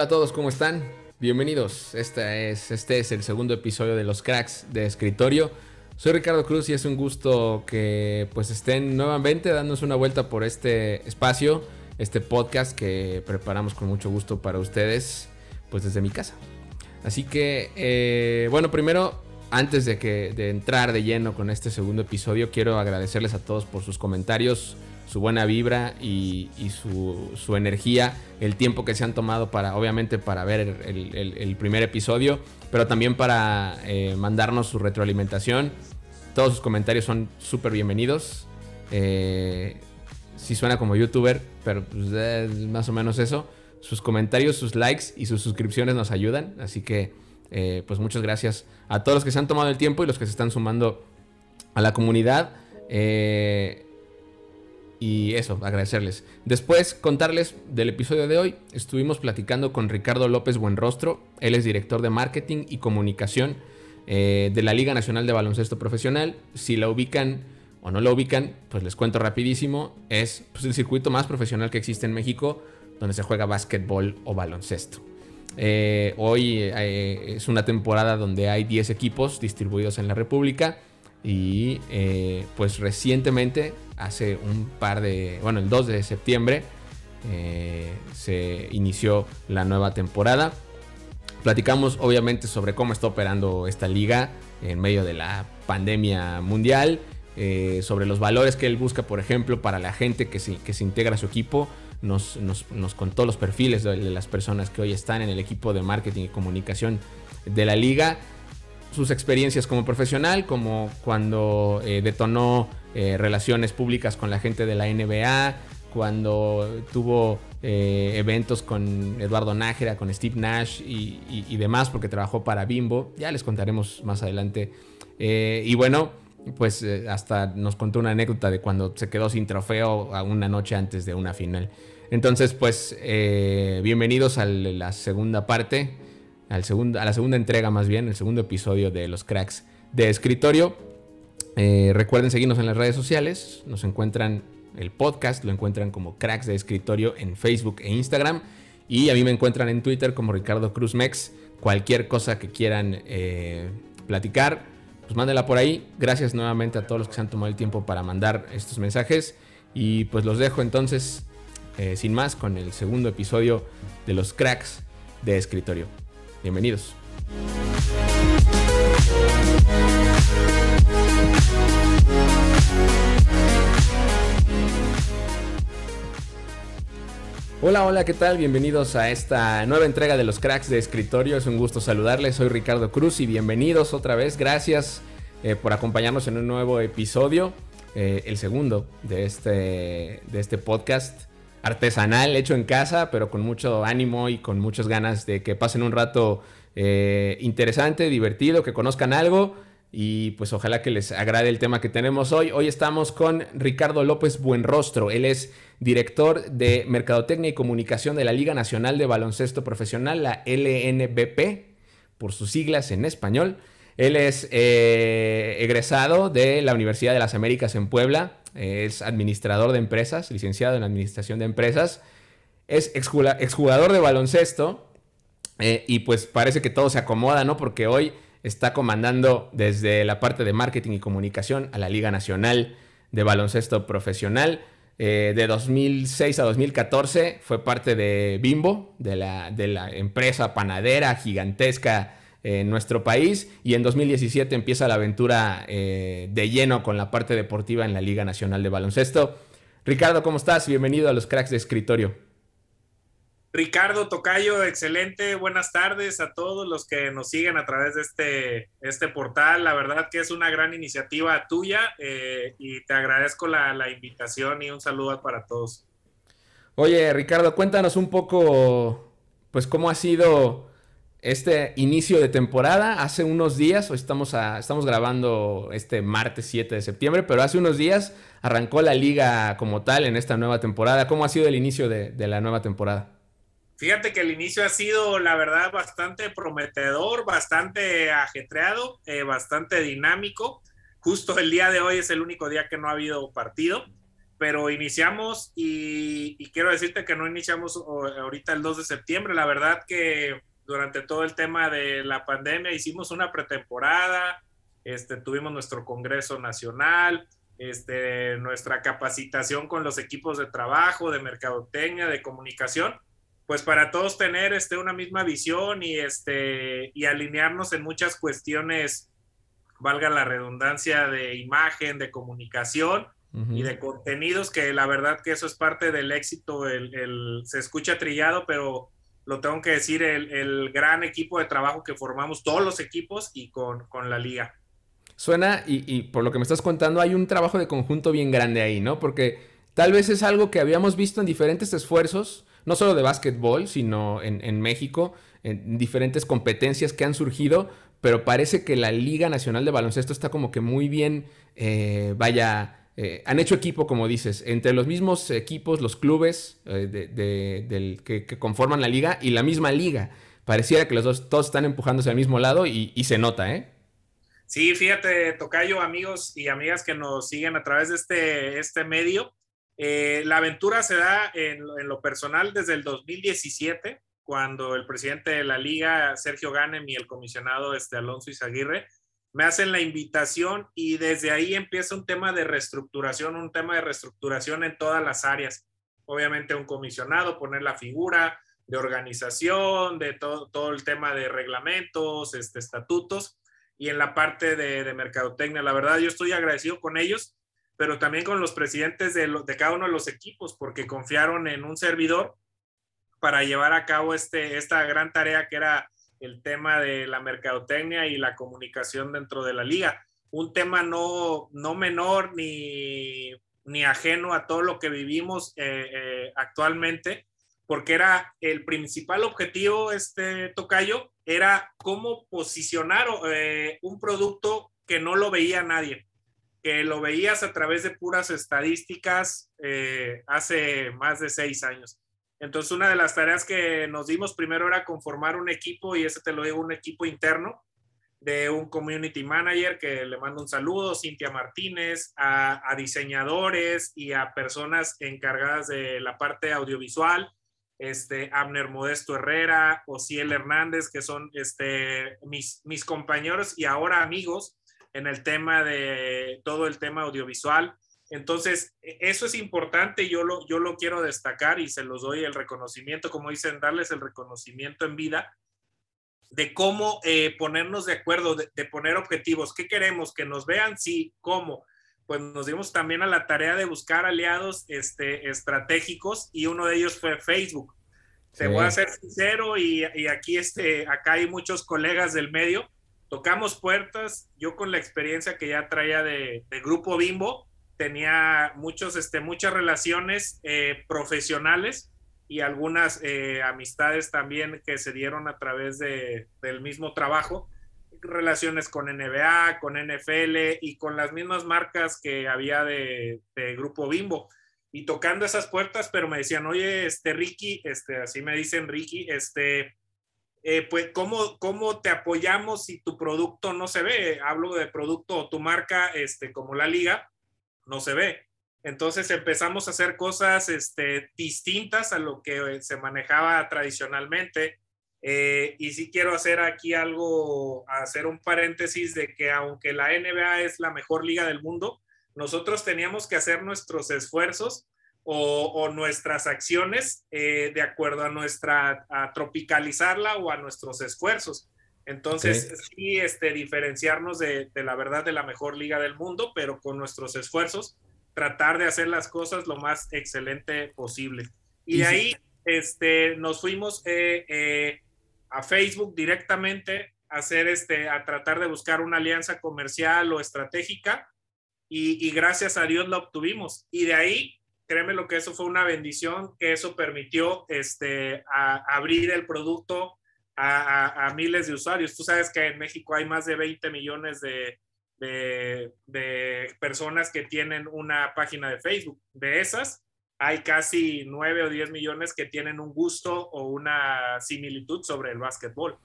Hola a todos, ¿cómo están? Bienvenidos. Este es, este es el segundo episodio de los cracks de escritorio. Soy Ricardo Cruz y es un gusto que pues estén nuevamente dándonos una vuelta por este espacio, este podcast que preparamos con mucho gusto para ustedes, pues desde mi casa. Así que, eh, bueno, primero, antes de, que, de entrar de lleno con este segundo episodio, quiero agradecerles a todos por sus comentarios, su buena vibra y, su, energía, el tiempo que se han tomado para, obviamente, para ver el, primer episodio, pero también para eh, mandarnos su retroalimentación. Todos sus comentarios son súper bienvenidos. Eh, si suena como youtuber, pero pues, más o menos eso sus comentarios, sus likes y sus suscripciones nos ayudan. Así que, eh, pues muchas gracias a todos los que se han tomado el tiempo y los que se están sumando a la comunidad. Y eso, agradecerles. Después, contarles del episodio de hoy. Estuvimos platicando con Ricardo López Buenrostro. Él es director de marketing y comunicación eh, de la Liga Nacional de Baloncesto Profesional. Si la ubican o no la ubican, pues les cuento rapidísimo. Es pues, el circuito más profesional que existe en México donde se juega básquetbol o baloncesto. Eh, hoy eh, es una temporada donde hay 10 equipos distribuidos en la República y pues recientemente, hace un par de, bueno, el 2 de septiembre, se inició la nueva temporada. Platicamos obviamente sobre cómo está operando esta liga en medio de la pandemia mundial, sobre los valores que él busca, por ejemplo, para la gente que que se integra a su equipo nos, contó los perfiles de, las personas que hoy están en el equipo de marketing y comunicación de la liga, sus experiencias como profesional, como cuando eh, detonó eh, relaciones públicas con la gente de la NBA, cuando tuvo eh, eventos con Eduardo Nájera, con Steve Nash y, demás, porque trabajó para Bimbo. Ya les contaremos más adelante. y bueno, pues hasta nos contó una anécdota de cuando se quedó sin trofeo a una noche antes de una final. Entonces, pues, bienvenidos a la segunda parte, a la segunda entrega más bien, el segundo episodio de los cracks de escritorio. Eh, recuerden seguirnos en las redes sociales, nos encuentran el podcast, lo encuentran como cracks de escritorio en Facebook e Instagram. Y a mí me encuentran en Twitter como Ricardo Cruz Mex. Cualquier cosa que quieran eh, platicar, pues mándenla por ahí. Gracias nuevamente a todos los que se han tomado el tiempo para mandar estos mensajes. Y pues los dejo entonces eh, sin más con el segundo episodio de los cracks de escritorio. Bienvenidos. Hola, hola, ¿qué tal? Bienvenidos a esta nueva entrega de los cracks de escritorio. Es un gusto saludarles. Soy Ricardo Cruz y bienvenidos otra vez. Gracias eh, por acompañarnos en un nuevo episodio, eh, el segundo de este, de este podcast artesanal, hecho en casa, pero con mucho ánimo y con muchas ganas de que pasen un rato eh, interesante, divertido, que conozcan algo y pues ojalá que les agrade el tema que tenemos hoy. Hoy estamos con Ricardo López Buenrostro. Él es director de Mercadotecnia y Comunicación de la Liga Nacional de Baloncesto Profesional, la LNBP, por sus siglas en español. Él es eh, egresado de la Universidad de las Américas en Puebla, es administrador de empresas, licenciado en administración de empresas, es exjugador de baloncesto eh, y pues parece que todo se acomoda, ¿no? Porque hoy está comandando desde la parte de marketing y comunicación a la Liga Nacional de Baloncesto Profesional. Eh, de 2006 a 2014 fue parte de Bimbo, de la, de la empresa panadera gigantesca en nuestro país y en 2017 empieza la aventura eh, de lleno con la parte deportiva en la Liga Nacional de Baloncesto. Ricardo, ¿cómo estás? Bienvenido a los cracks de escritorio. Ricardo Tocayo, excelente. Buenas tardes a todos los que nos siguen a través de este, este portal. La verdad que es una gran iniciativa tuya eh, y te agradezco la, la invitación y un saludo para todos. Oye, Ricardo, cuéntanos un poco, pues, cómo ha sido este inicio de temporada. Hace unos días, hoy estamos, estamos grabando este martes 7 de septiembre, pero hace unos días arrancó la liga como tal en esta nueva temporada. ¿Cómo ha sido el inicio de, la nueva temporada? Fíjate que el inicio ha sido, la verdad, bastante prometedor, bastante ajetreado, eh, bastante dinámico. Justo el día de hoy es el único día que no ha habido partido. pero iniciamos y, y, quiero decirte que no iniciamos ahorita el 2 de septiembre, la verdad que durante todo el tema de la pandemia hicimos una pretemporada, este, tuvimos nuestro Congreso Nacional, este, nuestra capacitación con los equipos de trabajo, de mercadotecnia, de comunicación, pues para todos tener este, una misma visión y, este, y alinearnos en muchas cuestiones, valga la redundancia, de imagen, de comunicación y de contenidos, que la verdad que eso es parte del éxito, el, se escucha trillado, pero lo tengo que decir, el, gran equipo de trabajo que formamos, todos los equipos y con, con la liga. Suena, y, por lo que me estás contando, hay un trabajo de conjunto bien grande ahí, ¿no? Porque tal vez es algo que habíamos visto en diferentes esfuerzos, no solo de básquetbol, sino en, México, en diferentes competencias que han surgido, pero parece que la Liga Nacional de Baloncesto está como que muy bien, eh, vaya, eh, han hecho equipo, como dices, entre los mismos equipos, los clubes eh, que, conforman la liga y la misma liga. Pareciera que los dos todos están empujándose al mismo lado y, y se nota, ¿eh? Sí, fíjate, Tocayo, amigos y amigas que nos siguen a través de este, este medio. Eh, la aventura se da en, lo personal desde el 2017, cuando el presidente de la liga, Sergio Ganem, y el comisionado este, Alonso Izaguirre, me hacen la invitación y desde ahí empieza un tema de reestructuración, un tema de reestructuración en todas las áreas. Obviamente un comisionado, poner la figura de organización, de todo, todo el tema de reglamentos, este, estatutos y en la parte de, mercadotecnia. La verdad, yo estoy agradecido con ellos, pero también con los presidentes de, de cada uno de los equipos, porque confiaron en un servidor para llevar a cabo este, esta gran tarea que era el tema de la mercadotecnia y la comunicación dentro de la liga. Un tema no, no menor ni, ni ajeno a todo lo que vivimos eh, eh, actualmente, porque era el principal objetivo, este tocayo, era cómo posicionar eh, un producto que no lo veía nadie, que lo veías a través de puras estadísticas hace más de seis años. Entonces, una de las tareas que nos dimos primero era conformar un equipo, y ese te lo digo, un equipo interno de un community manager que le mando un saludo, Cintia Martínez, a, diseñadores y a personas encargadas de la parte audiovisual, este, Abner Modesto Herrera, Ociel Hernández, que son este, mis, mis compañeros y ahora amigos en el tema de todo el tema audiovisual. Entonces, e, eso es importante, yo lo, yo lo quiero destacar y se los doy el reconocimiento, como dicen, darles el reconocimiento en vida de cómo eh, ponernos de acuerdo, de, de, poner objetivos. ¿Qué queremos? Que nos vean, sí, ¿cómo? pues nos dimos también a la tarea de buscar aliados este, estratégicos y uno de ellos fue Facebook. Te voy a ser sincero y, y, aquí este, acá hay muchos colegas del medio. Tocamos puertas, yo con la experiencia que ya traía de, de Grupo Bimbo, tenía muchos, este, muchas relaciones eh, profesionales y algunas eh, amistades también que se dieron a través de, del mismo trabajo relaciones con NBA, con NFL y con las mismas marcas que había de, Grupo Bimbo. Y tocando esas puertas, pero me decían, oye, este Ricky, este, así me dicen Ricky, este, eh, pues, ¿cómo, ¿cómo te apoyamos si tu producto no se ve? Hablo de producto o tu marca, este, como la liga, no se ve. Entonces empezamos a hacer cosas este, distintas a lo que se manejaba tradicionalmente eh, y sí quiero hacer aquí algo, hacer un paréntesis de que aunque la NBA es la mejor liga del mundo, nosotros teníamos que hacer nuestros esfuerzos o, nuestras acciones eh, de acuerdo a nuestra, a tropicalizarla o a nuestros esfuerzos. Entonces, sí, este, diferenciarnos de, la verdad de la mejor liga del mundo, pero con nuestros esfuerzos, tratar de hacer las cosas lo más excelente posible. Y, de ahí este, nos fuimos eh, a Facebook directamente, a hacer este, a tratar de buscar una alianza comercial o estratégica y, gracias a Dios la obtuvimos. Y de ahí, créeme lo que eso fue una bendición, que eso permitió este, a, abrir el producto a, miles de usuarios. Tú sabes que en México hay más de 20 millones de, de, personas que tienen una página de Facebook. De esas, hay casi 9 o 10 millones que tienen un gusto o una similitud sobre el básquetbol.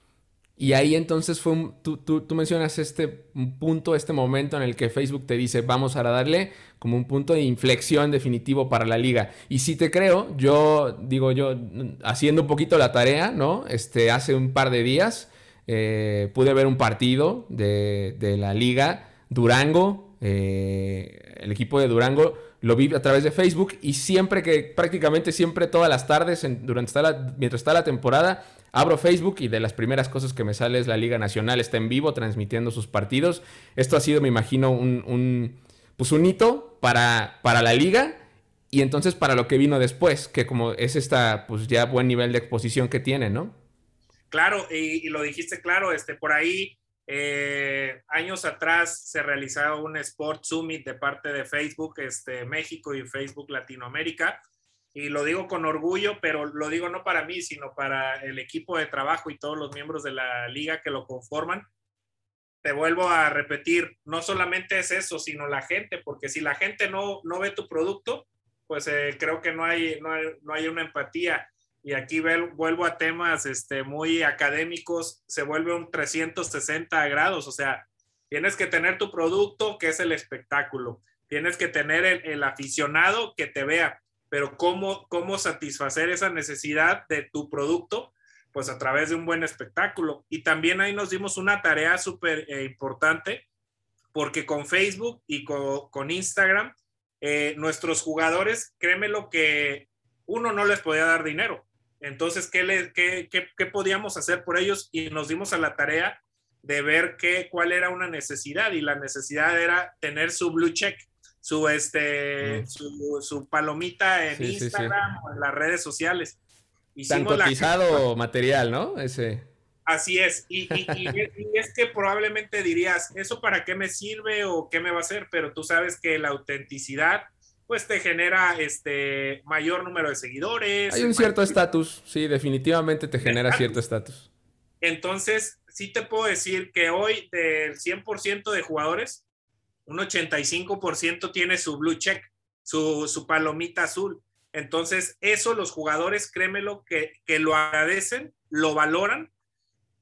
Y ahí entonces fue un, tú, tú, mencionas este punto, este momento en el que Facebook te dice vamos a darle como un punto de inflexión definitivo para la liga. Y si te creo, yo digo yo, haciendo un poquito la tarea, ¿no? Este, hace un par de días eh, pude ver un partido de, de la liga Durango, eh, el equipo de Durango lo vi a través de Facebook y siempre que, prácticamente siempre todas las tardes, durante mientras está la temporada, abro Facebook y de las primeras cosas que me sale es la Liga Nacional, está en vivo transmitiendo sus partidos. Esto ha sido, me imagino, un, pues un hito para, para la liga y entonces para lo que vino después, que como es esta, pues ya buen nivel de exposición que tiene, ¿no? Claro, y, y lo dijiste claro, este, por ahí eh, años atrás se realizaba un Sport Summit de parte de Facebook este, México y Facebook Latinoamérica. Y lo digo con orgullo, pero lo digo no para mí, sino para el equipo de trabajo y todos los miembros de la liga que lo conforman. Te vuelvo a repetir, no solamente es eso, sino la gente, porque si la gente no, no ve tu producto, pues eh, creo que no hay, no hay, no hay una empatía. Y aquí vuelvo a temas este, muy académicos, se vuelve un 360 grados, o sea, tienes que tener tu producto, que es el espectáculo, tienes que tener el, aficionado que te vea, pero ¿cómo, ¿cómo satisfacer esa necesidad de tu producto? Pues a través de un buen espectáculo. Y también ahí nos dimos una tarea súper eh, importante, porque con Facebook y con, Instagram, eh, nuestros jugadores, créeme lo que uno no les podía dar dinero entonces, ¿qué, le, qué, qué, podíamos hacer por ellos? Y nos dimos a la tarea de ver qué, cuál era una necesidad y la necesidad era tener su blue check, su, este, mm. su, palomita en Instagram o en las redes sociales. Hicimos Tan material, ¿no? Ese. Así es, y, y, es que probablemente dirías, ¿eso para qué me sirve o qué me va a hacer? Pero tú sabes que la autenticidad pues te genera este mayor número de seguidores. Hay un cierto estatus, sí, definitivamente te genera cierto estatus. Entonces, sí te puedo decir que hoy del 100% de jugadores, un 85% tiene su blue check, su, su, palomita azul. Entonces, eso los jugadores, créemelo, que, que lo agradecen, lo valoran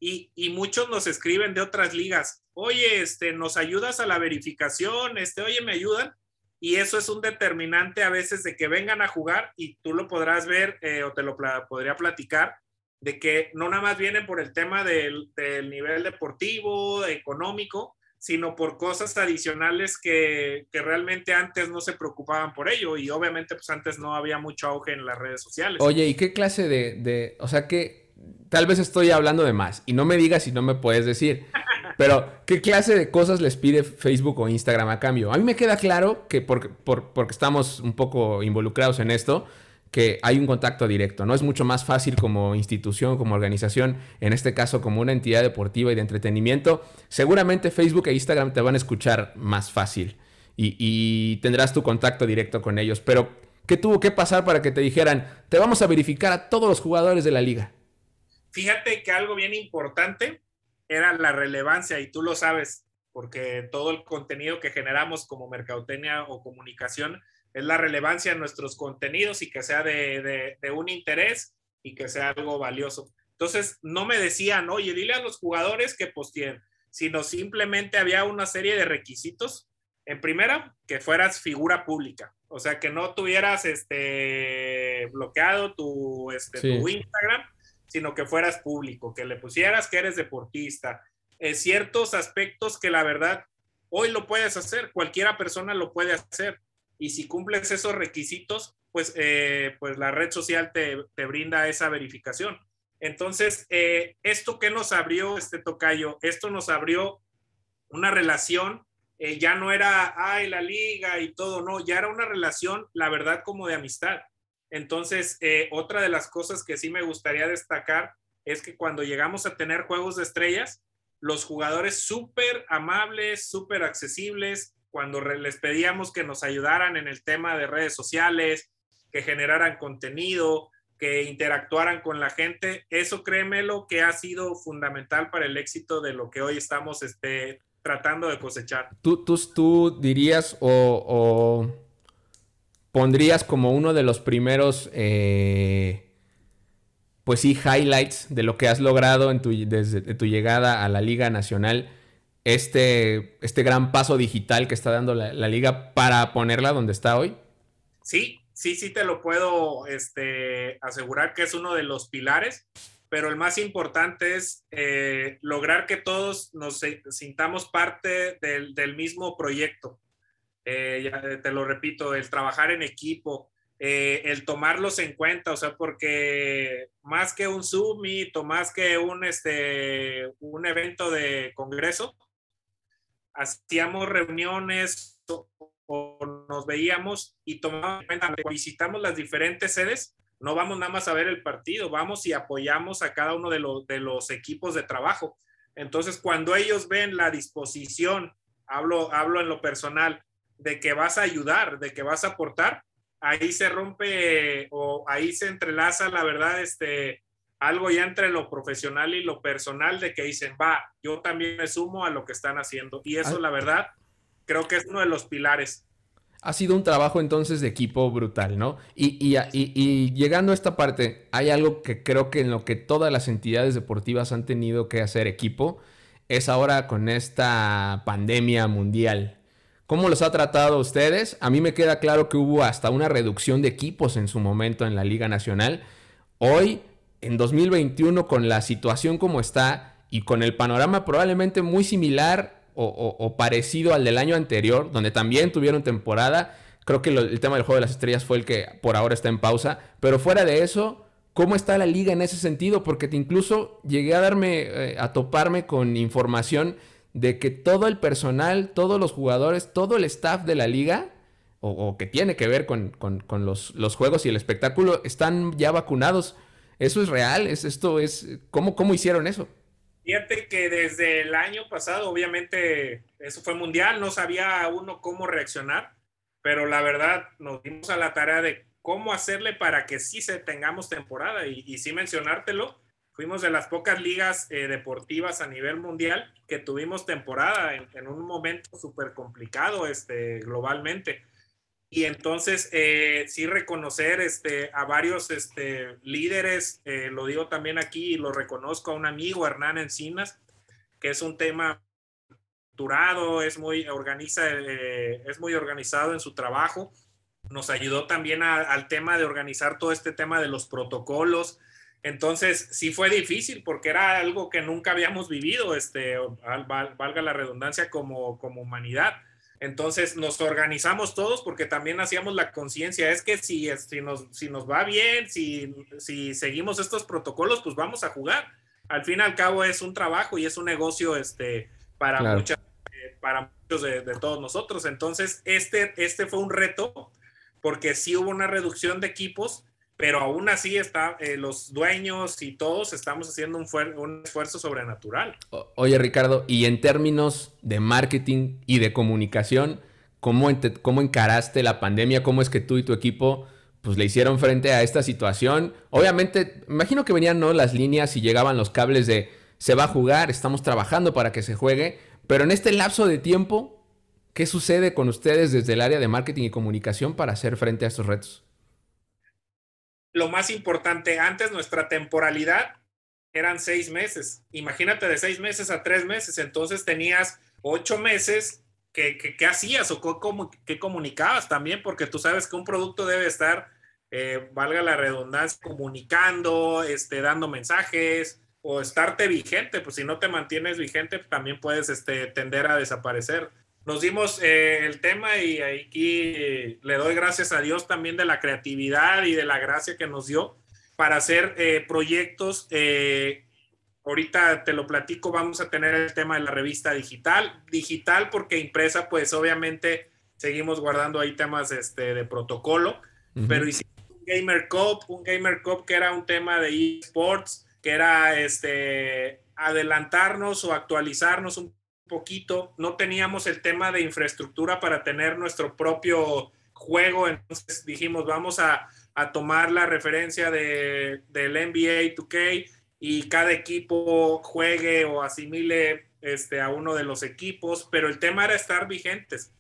y, y, muchos nos escriben de otras ligas. Oye, este, nos ayudas a la verificación, este, oye, me ayudan y eso es un determinante a veces de que vengan a jugar y tú lo podrás ver eh, o te lo podría platicar de que no nada más vienen por el tema del, nivel deportivo, económico, sino por cosas adicionales que, realmente antes no se preocupaban por ello y obviamente pues antes no había mucho auge en las redes sociales. Oye, ¿y qué clase de, de o sea que tal vez estoy hablando de más y no me digas si no me puedes decir, pero, ¿qué clase de cosas les pide Facebook o Instagram a cambio? A mí me queda claro que porque, porque estamos un poco involucrados en esto, que hay un contacto directo, ¿no? Es mucho más fácil como institución, como organización, en este caso como una entidad deportiva y de entretenimiento. Seguramente Facebook e Instagram te van a escuchar más fácil y, y tendrás tu contacto directo con ellos. Pero, ¿qué tuvo que pasar para que te dijeran, te vamos a verificar a todos los jugadores de la liga? Fíjate que algo bien importante era la relevancia y tú lo sabes, porque todo el contenido que generamos como mercadotecnia o comunicación es la relevancia de nuestros contenidos y que sea de, un interés y que sea algo valioso. Entonces, no me decían, oye, dile a los jugadores que posteen, sino simplemente había una serie de requisitos. En primera, que fueras figura pública, o sea, que no tuvieras este bloqueado tu, este, tu Instagram sino que fueras público, que le pusieras que eres deportista, eh, ciertos aspectos que la verdad hoy lo puedes hacer, cualquiera persona lo puede hacer. Y si cumples esos requisitos, pues, eh, pues la red social te, brinda esa verificación. Entonces, eh, ¿esto qué nos abrió este tocayo? Esto nos abrió una relación, ya no era, ay, la liga y todo, no, ya era una relación, la verdad, como de amistad. Entonces, eh, otra de las cosas que sí me gustaría destacar es que cuando llegamos a tener juegos de estrellas, los jugadores súper amables, súper accesibles, cuando les pedíamos que nos ayudaran en el tema de redes sociales, que generaran contenido, que interactuaran con la gente, eso créemelo que ha sido fundamental para el éxito de lo que hoy estamos este, tratando de cosechar. ¿Tú, tú, tú dirías o pondrías como uno de los primeros eh, pues sí, highlights de lo que has logrado en tu, desde tu llegada a la Liga Nacional, este, este gran paso digital que está dando la, liga para ponerla donde está hoy? Sí, sí, sí te lo puedo este, asegurar que es uno de los pilares, pero el más importante es eh, lograr que todos nos sintamos parte del, del mismo proyecto. Eh, ya te lo repito, el trabajar en equipo, eh, el tomarlos en cuenta, o sea, porque más que un Summit o más que un, este, un evento de congreso, hacíamos reuniones o, nos veíamos y cuenta, visitamos las diferentes sedes, no vamos nada más a ver el partido, vamos y apoyamos a cada uno de los, de los equipos de trabajo. Entonces, cuando ellos ven la disposición, hablo, hablo en lo personal, de que vas a ayudar, de que vas a aportar, ahí se rompe o ahí se entrelaza, la verdad, este, algo ya entre lo profesional y lo personal de que dicen, va, yo también me sumo a lo que están haciendo. Y eso, ah. la verdad, creo que es uno de los pilares. Ha sido un trabajo entonces de equipo brutal, ¿no? Y, y, y, llegando a esta parte, hay algo que creo que en lo que todas las entidades deportivas han tenido que hacer equipo, es ahora con esta pandemia mundial. ¿Cómo los ha tratado ustedes? A mí me queda claro que hubo hasta una reducción de equipos en su momento en la Liga Nacional. Hoy, en 2021, con la situación como está y con el panorama probablemente muy similar o, parecido al del año anterior, donde también tuvieron temporada, creo que el tema del juego de las estrellas fue el que por ahora está en pausa. Pero fuera de eso, ¿cómo está la liga en ese sentido? Porque incluso llegué a darme, eh, a toparme con información de que todo el personal, todos los jugadores, todo el staff de la liga, o, que tiene que ver con, los, juegos y el espectáculo, están ya vacunados. ¿Eso es real? ¿Es esto es cómo, cómo hicieron eso? Fíjate que desde el año pasado, obviamente, eso fue mundial, no sabía uno cómo reaccionar, pero la verdad nos dimos a la tarea de cómo hacerle para que sí se tengamos temporada y, y sí mencionártelo fuimos de las pocas ligas eh, deportivas a nivel mundial que tuvimos temporada en, un momento súper complicado este, globalmente. Y entonces, eh, sí reconocer este, a varios este, líderes, eh, lo digo también aquí y lo reconozco a un amigo, Hernán Encinas, que es un tema durado, es muy, organiza, es muy organizado en su trabajo. Nos ayudó también al tema de organizar todo este tema de los protocolos, entonces, sí fue difícil porque era algo que nunca habíamos vivido, este, valga la redundancia, como, como humanidad. Entonces nos organizamos todos porque también hacíamos la conciencia, es que si, si, nos, si nos va bien, si, si seguimos estos protocolos, pues vamos a jugar. Al fin y al cabo es un trabajo y es un negocio este, para, muchas, eh, para muchos de, de, todos nosotros. Entonces, este, este fue un reto porque sí hubo una reducción de equipos, pero aún así está, eh, los dueños y todos estamos haciendo un, esfuerzo sobrenatural. oye Ricardo, y en términos de marketing y de comunicación, ¿cómo, ¿cómo encaraste la pandemia? ¿Cómo es que tú y tu equipo pues le hicieron frente a esta situación? Obviamente, imagino que venían ¿no? las líneas y llegaban los cables de se va a jugar, estamos trabajando para que se juegue, pero en este lapso de tiempo, ¿qué sucede con ustedes desde el área de marketing y comunicación para hacer frente a estos retos? Lo más importante, antes nuestra temporalidad eran seis meses. Imagínate de seis meses a tres meses, entonces tenías ocho meses que, que, hacías o que comunicabas también, porque tú sabes que un producto debe estar, eh, valga la redundancia, comunicando, este, dando mensajes o estarte vigente, pues si no te mantienes vigente, también puedes este, tender a desaparecer nos dimos eh, el tema y aquí le doy gracias a Dios también de la creatividad y de la gracia que nos dio para hacer eh, proyectos. Eh, ahorita te lo platico, vamos a tener el tema de la revista digital. Digital porque impresa, pues obviamente seguimos guardando ahí temas este, de protocolo, pero hicimos un Gamer Cup, un Gamer Cup que era un tema de eSports, que era este, adelantarnos o actualizarnos un poquito, no teníamos el tema de infraestructura para tener nuestro propio juego, entonces dijimos, vamos a, tomar la referencia de, del NBA 2K y cada equipo juegue o asimile este, a uno de los equipos, pero el tema era estar vigentes.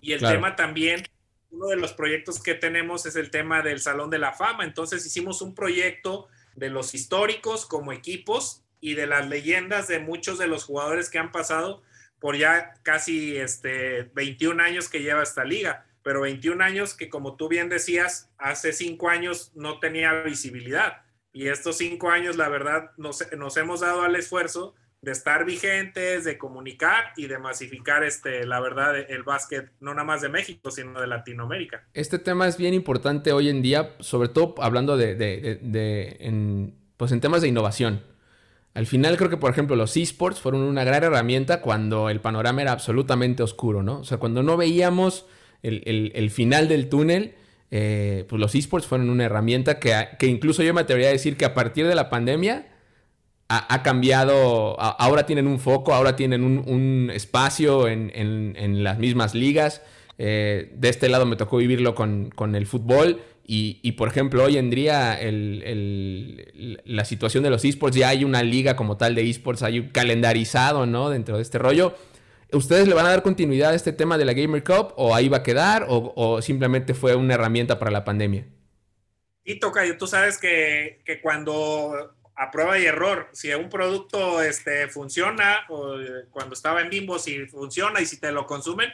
Y el tema también, uno de los proyectos que tenemos es el tema del Salón de la Fama, entonces hicimos un proyecto de los históricos como equipos y de las leyendas de muchos de los jugadores que han pasado por ya casi este, 21 años que lleva esta liga, pero 21 años que como tú bien decías, hace cinco años no tenía visibilidad. Y estos cinco años, la verdad, nos, nos hemos dado al esfuerzo de estar vigentes, de comunicar y de masificar, este, la verdad, el básquet, no nada más de México, sino de Latinoamérica. Este tema es bien importante hoy en día, sobre todo hablando de, de, de, en, pues en temas de innovación. Al final creo que, por ejemplo, los esports fueron una gran herramienta cuando el panorama era absolutamente oscuro, ¿no? O sea, cuando no veíamos el, el, final del túnel, eh, pues los esports fueron una herramienta que, que incluso yo me atrevería a decir que a partir de la pandemia ha, cambiado, ahora tienen un foco, ahora tienen un, espacio en, las mismas ligas. Eh, de este lado me tocó vivirlo con, el fútbol y, por ejemplo, hoy en día la situación de los esports, ya hay una liga como tal de esports, hay un calendarizado, ¿no? Dentro de este rollo. ¿Ustedes le van a dar continuidad a este tema de la Gamer Cup o ahí va a quedar o, simplemente fue una herramienta para la pandemia? Y toca, tú sabes que, que cuando a prueba y error. Si un producto este, funciona, o cuando estaba en Bimbo, si funciona y si te lo consumen,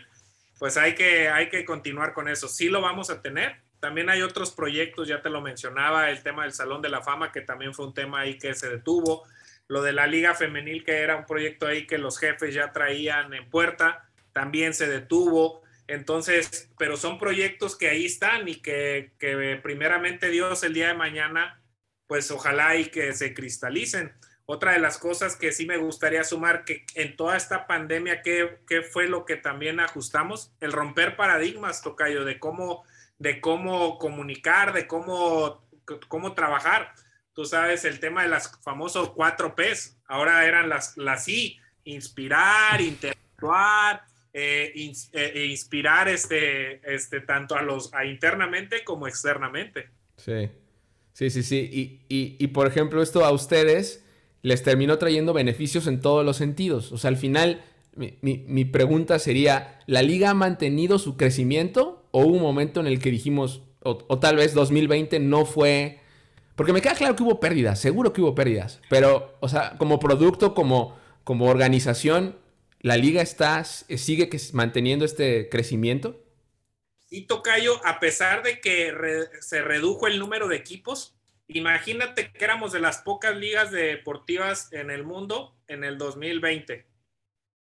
pues hay que, hay que continuar con eso. Sí lo vamos a tener. También hay otros proyectos, ya te lo mencionaba, el tema del Salón de la Fama, que también fue un tema ahí que se detuvo. Lo de la Liga Femenil, que era un proyecto ahí que los jefes ya traían en puerta, también se detuvo. Entonces, pero son proyectos que ahí están y que, que primeramente Dios el día de mañana pues ojalá y que se cristalicen. Otra de las cosas que sí me gustaría sumar, que en toda esta pandemia, ¿qué, fue lo que también ajustamos? El romper paradigmas, Tocayo, de cómo, de cómo comunicar, de cómo, cómo trabajar. Tú sabes, el tema de las famosas cuatro P's, ahora eran las, las I, inspirar, interactuar, eh, eh, e inspirar este, este, tanto a los a internamente como externamente. Sí. Sí, sí, sí. Y, por ejemplo, esto a ustedes les terminó trayendo beneficios en todos los sentidos. O sea, al final, mi, pregunta sería, ¿la liga ha mantenido su crecimiento o hubo un momento en el que dijimos, o, tal vez 2020 no fue... Porque me queda claro que hubo pérdidas, seguro que hubo pérdidas, pero, o sea, como producto, como, como organización, ¿la liga está, sigue manteniendo este crecimiento? Y Tocayo, a pesar de que se redujo el número de equipos, imagínate que éramos de las pocas ligas deportivas en el mundo en el 2020.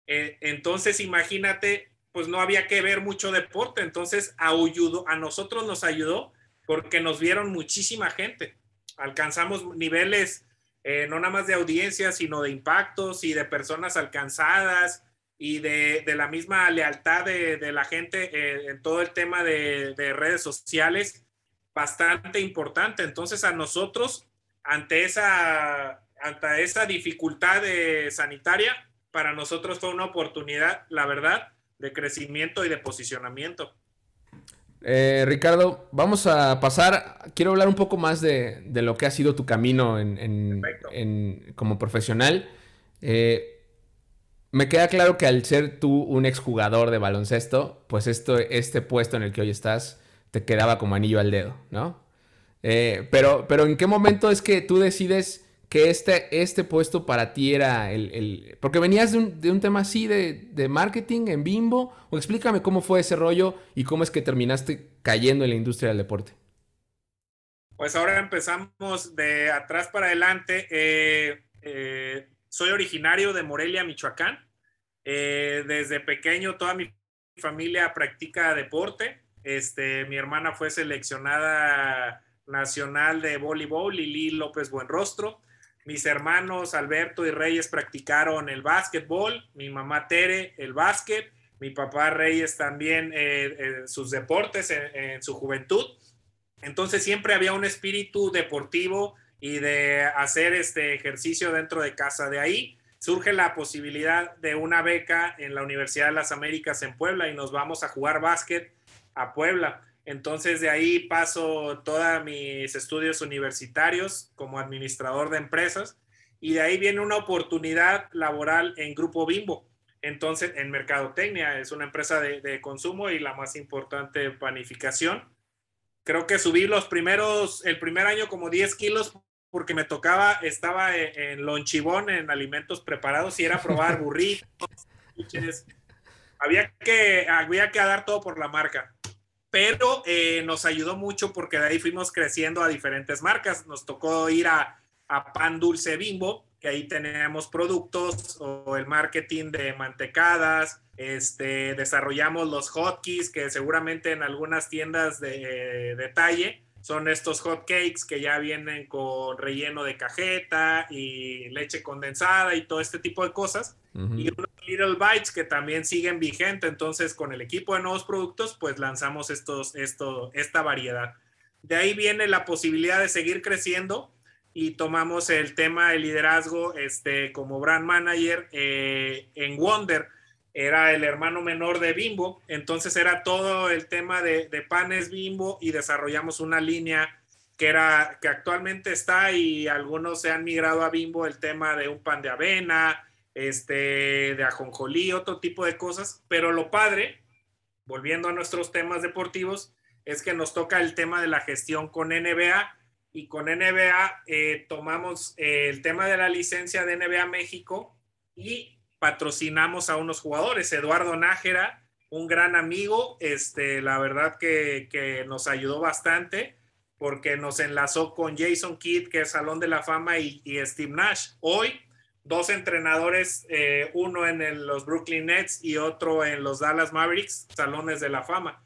Eh, entonces, imagínate, pues no había que ver mucho deporte. Entonces, ayudó, a nosotros nos ayudó porque nos vieron muchísima gente. Alcanzamos niveles eh, no nada más de audiencia, sino de impactos y de personas alcanzadas y de, la misma lealtad de, la gente eh, en todo el tema de, redes sociales, bastante importante. Entonces a nosotros, ante esa, ante esa dificultad sanitaria, para nosotros fue una oportunidad, la verdad, de crecimiento y de posicionamiento. Eh, Ricardo, vamos a pasar, quiero hablar un poco más de, lo que ha sido tu camino en, como profesional. Eh, me queda claro que al ser tú un exjugador de baloncesto, pues esto, este puesto en el que hoy estás te quedaba como anillo al dedo, ¿no? Eh, pero, pero ¿en qué momento es que tú decides que este, este puesto para ti era el... Porque venías de un, tema así de, marketing en Bimbo, o explícame cómo fue ese rollo y cómo es que terminaste cayendo en la industria del deporte. Pues ahora empezamos de atrás para adelante. Eh, eh, soy originario de Morelia, Michoacán. Eh, desde pequeño toda mi familia practica deporte. Este, mi hermana fue seleccionada nacional de voleibol, Lili López Buenrostro. Mis hermanos Alberto y Reyes practicaron el básquetbol, mi mamá Tere el básquet, mi papá Reyes también eh, sus deportes en, su juventud. Entonces siempre había un espíritu deportivo y de hacer este ejercicio dentro de casa. De ahí surge la posibilidad de una beca en la Universidad de las Américas en Puebla y nos vamos a jugar básquet a Puebla. Entonces de ahí paso todos mis estudios universitarios como administrador de empresas y de ahí viene una oportunidad laboral en Grupo Bimbo. Entonces en Mercadotecnia es una empresa de, de consumo y la más importante panificación. Creo que subí los primeros, el primer año como 10 kilos porque me tocaba, estaba en, Lonchibón, en alimentos preparados, y era probar burritos, había que, había que dar todo por la marca. Pero eh, nos ayudó mucho porque de ahí fuimos creciendo a diferentes marcas. Nos tocó ir a, a Pan Dulce Bimbo, que ahí tenemos productos o el marketing de mantecadas, este, desarrollamos los hotkeys que seguramente en algunas tiendas de detalle son estos hot cakes que ya vienen con relleno de cajeta y leche condensada y todo este tipo de cosas. Y unos Little Bites que también siguen vigente. Entonces, con el equipo de nuevos productos, pues lanzamos estos, esto, esta variedad. De ahí viene la posibilidad de seguir creciendo y tomamos el tema de liderazgo este, como brand manager eh, en Wonder era el hermano menor de Bimbo, entonces era todo el tema de, panes Bimbo y desarrollamos una línea que era que actualmente está y algunos se han migrado a Bimbo el tema de un pan de avena, este de ajonjolí, otro tipo de cosas, pero lo padre, volviendo a nuestros temas deportivos, es que nos toca el tema de la gestión con NBA y con NBA eh, tomamos eh, el tema de la licencia de NBA México y patrocinamos a unos jugadores. Eduardo Nájera, un gran amigo, este, la verdad que, nos ayudó bastante porque nos enlazó con Jason Kidd, que es Salón de la Fama, y, Steve Nash. Hoy, dos entrenadores, eh, uno en los Brooklyn Nets y otro en los Dallas Mavericks, Salones de la Fama.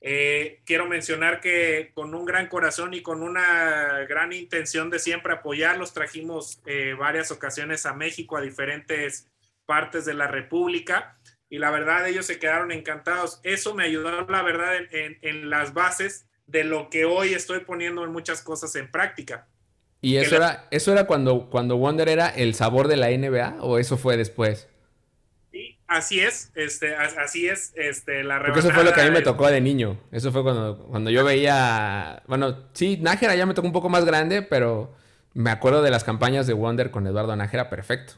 Eh, quiero mencionar que con un gran corazón y con una gran intención de siempre apoyarlos, trajimos eh, varias ocasiones a México, a diferentes partes de la República y la verdad ellos se quedaron encantados. Eso me ayudó, la verdad, en, las bases de lo que hoy estoy poniendo en muchas cosas en práctica. ¿Y eso, era, eso era cuando, cuando Wonder era el sabor de la NBA o eso fue después? Sí, así es, este, así es, este, la Porque eso fue lo que a mí me tocó de niño. Eso fue cuando, cuando yo veía, bueno, sí, Nájera ya me tocó un poco más grande, pero me acuerdo de las campañas de Wonder con Eduardo Nájera, perfecto